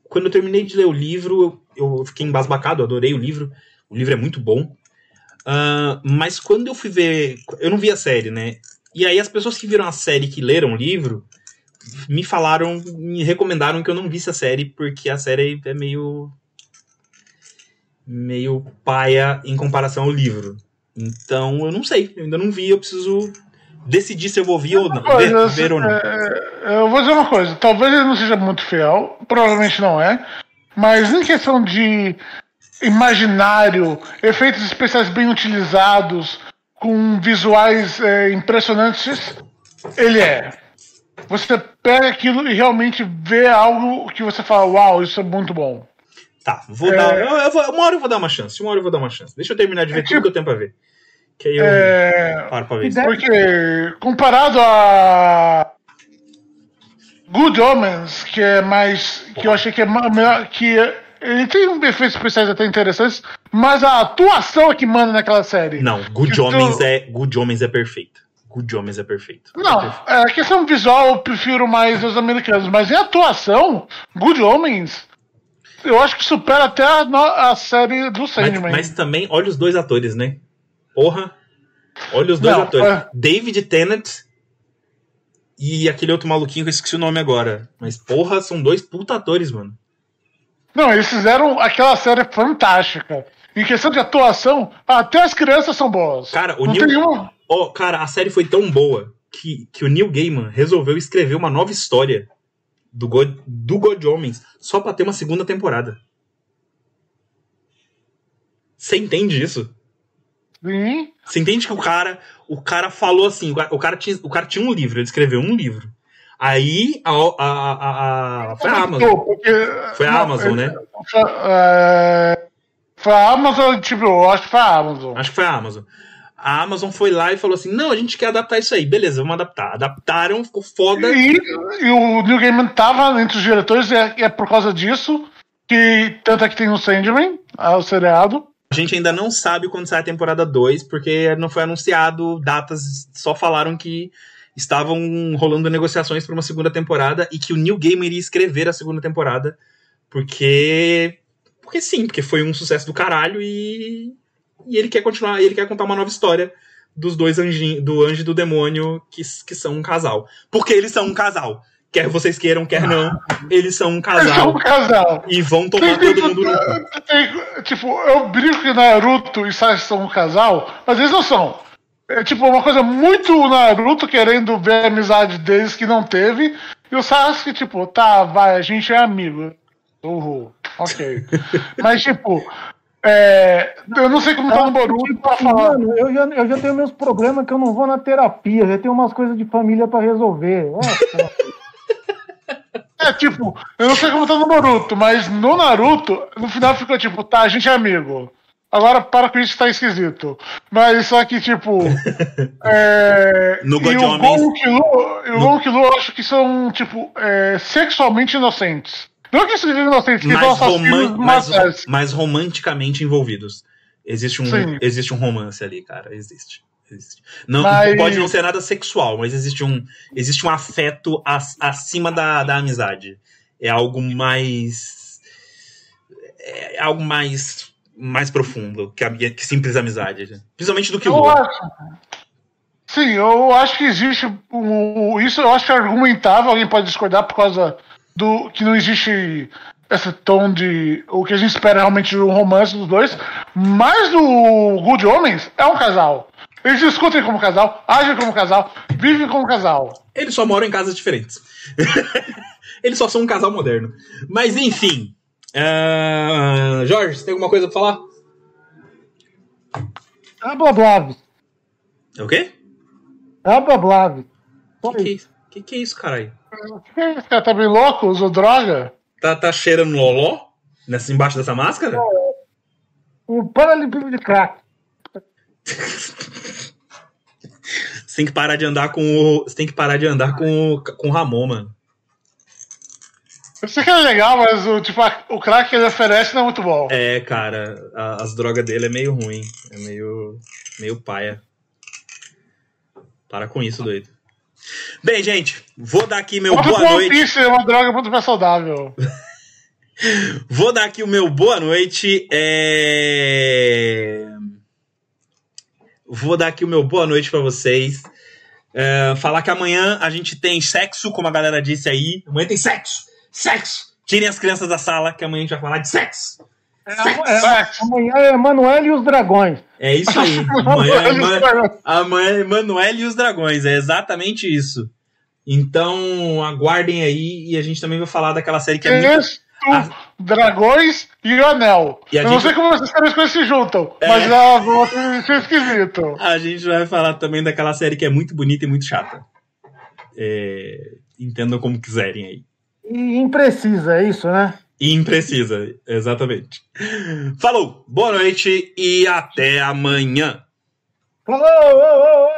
S3: Quando eu terminei de ler o livro, eu, eu fiquei embasbacado, adorei o livro. O livro é muito bom. Uh, mas quando eu fui ver. Eu não vi a série, né? E aí as pessoas que viram a série que leram o livro me falaram, me recomendaram que eu não visse a série, porque a série é meio. meio paia em comparação ao livro. Então eu não sei, eu ainda não vi, eu preciso decidir se eu vou ver ou não. Ver, ver ou não.
S2: É, eu vou dizer uma coisa, talvez ele não seja muito fiel, provavelmente não é, mas em questão de imaginário, efeitos especiais bem utilizados, com visuais é, impressionantes, ele é você pega aquilo e realmente vê algo que você fala, uau, isso é muito bom.
S3: Tá, vou é... dar. Eu, eu vou, uma hora eu vou dar uma chance. Uma hora eu vou dar uma chance. Deixa eu terminar de ver é tudo tipo, que eu tenho pra ver. Que aí eu é...
S2: paro pra ver. Porque comparado a. Good Omens, que é mais. que eu achei que é melhor. que ele tem um efeitos especiais até interessantes, mas a atuação é que manda naquela série.
S3: Não, Good Homens, tu... é, Good Homens é perfeito. Good Homens é perfeito.
S2: Não,
S3: é perfeito.
S2: É, a questão visual eu prefiro mais os americanos, mas em atuação, Good Homens, eu acho que supera até a, a série do Sandman.
S3: Mas, mas, também, olha os dois atores, né? Porra. Olha os dois Não, atores. É... David Tennant e aquele outro maluquinho que eu esqueci o nome agora. Mas, porra, são dois puta atores, mano.
S2: Não, eles fizeram aquela série fantástica. Em questão de atuação, até as crianças são boas.
S3: Cara, o Não Neil, Oh, cara, a série foi tão boa que, que o Neil Gaiman resolveu escrever uma nova história do God, do God Homens só pra ter uma segunda temporada. Você entende isso?
S2: Sim.
S3: Você entende que o cara, o cara falou assim, o cara, tinha, o cara tinha um livro, ele escreveu um livro. Aí a, a, a, a foi a Amazon. Porque, foi a não, Amazon, né?
S2: Foi, é, foi a Amazon, tipo, eu acho que foi a Amazon.
S3: Acho que foi a Amazon a Amazon foi lá e falou assim: não, a gente quer adaptar isso aí. Beleza, vamos adaptar. Adaptaram, ficou foda.
S2: E, e o New Gaiman tava entre os diretores, e é, é, por causa disso que tanto é que tem o Sandman, o seriado.
S3: A gente ainda não sabe quando sai a temporada 2, porque não foi anunciado datas, só falaram que estavam rolando negociações para uma segunda temporada e que o Neil Gaiman iria escrever a segunda temporada, porque porque sim, porque foi um sucesso do caralho e, e ele quer continuar, ele quer contar uma nova história dos dois anjinhos, do anjo e do demônio que, que são um casal. Porque eles são um casal. Quer vocês queiram, quer não, eles são um casal. Eles são um
S2: casal.
S3: E vão tomar tem, todo mundo
S2: no tem, Tipo, eu brinco que Naruto e Sasuke são um casal, mas eles não são. É tipo uma coisa muito Naruto querendo ver a amizade deles que não teve. E o Sasuke, tipo, tá, vai, a gente é amigo. Uhul. Ok. Mas, tipo, é, eu não sei como tá no Boruto tipo, pra falar. Mano,
S1: eu já, eu já tenho meus problemas que eu não vou na terapia, já tenho umas coisas de família pra resolver.
S2: é, tipo, eu não sei como tá no Boruto, mas no Naruto, no final ficou tipo, tá, a gente é amigo. Agora para com isso tá esquisito. Mas só que, tipo. é,
S3: no God
S2: e o Gon e o Gon eu acho que são, tipo, é, sexualmente inocentes. Não que sejam inocentes, que
S3: mais, roman mais, mais romanticamente envolvidos. Existe um, existe um romance ali, cara. Existe. existe. Não, mas... Pode não ser nada sexual, mas existe um, existe um afeto acima da, da amizade. É algo mais. É algo mais mais profundo que, a, que simples amizade. Principalmente do que o
S2: Acho, sim, eu acho que existe. O, isso eu acho que é argumentável, alguém pode discordar por causa do que não existe esse tom de o que a gente espera realmente de um romance dos dois, mas o Good Homens é um casal. Eles discutem como casal, agem como casal, vivem como casal.
S3: Eles só moram em casas diferentes. Eles só são um casal moderno. Mas enfim. Uh... Jorge, você tem alguma coisa pra falar?
S1: Blá blá.
S3: É o quê?
S1: Blá blá.
S3: O que, que, é isso? que, que é isso, caralho?
S2: Esse cara tá bem louco? Usou droga?
S3: Tá, tá cheirando loló? Nessa, embaixo dessa máscara?
S1: Um paralelepípedo de crack.
S3: Você tem que parar de andar com o. Você tem que parar de andar com o, com o Ramon, mano.
S2: Eu sei que é legal, mas o, tipo, o crack que ele oferece não é muito bom.
S3: É, cara, a, as drogas dele é meio ruim. É meio. meio paia. Para com isso, doido. Bem, gente, vou dar aqui meu boa noite.
S2: Piece é uma droga muito mais saudável.
S3: vou dar aqui o meu boa noite. É... Vou dar aqui o meu boa noite para vocês. É, falar que amanhã a gente tem sexo, como a galera disse aí. Amanhã tem sexo! Sexo! Tirem as crianças da sala, que amanhã a gente vai falar de sexo!
S1: É, é, amanhã é Emanuel e os Dragões.
S3: É isso aí. Amanhã é, amanhã é Emanuel e os Dragões. É exatamente isso. Então, aguardem aí e a gente também vai falar daquela série que é
S2: muito... A... Dragões e o Anel. E Eu gente... não sei como essas três coisas se juntam, é... mas já ser esquisito.
S3: A gente vai falar também daquela série que é muito bonita e muito chata. É... Entendam como quiserem aí.
S1: E imprecisa, é isso, né?
S3: Imprecisa, exatamente. Falou, boa noite e até amanhã.
S1: Falou!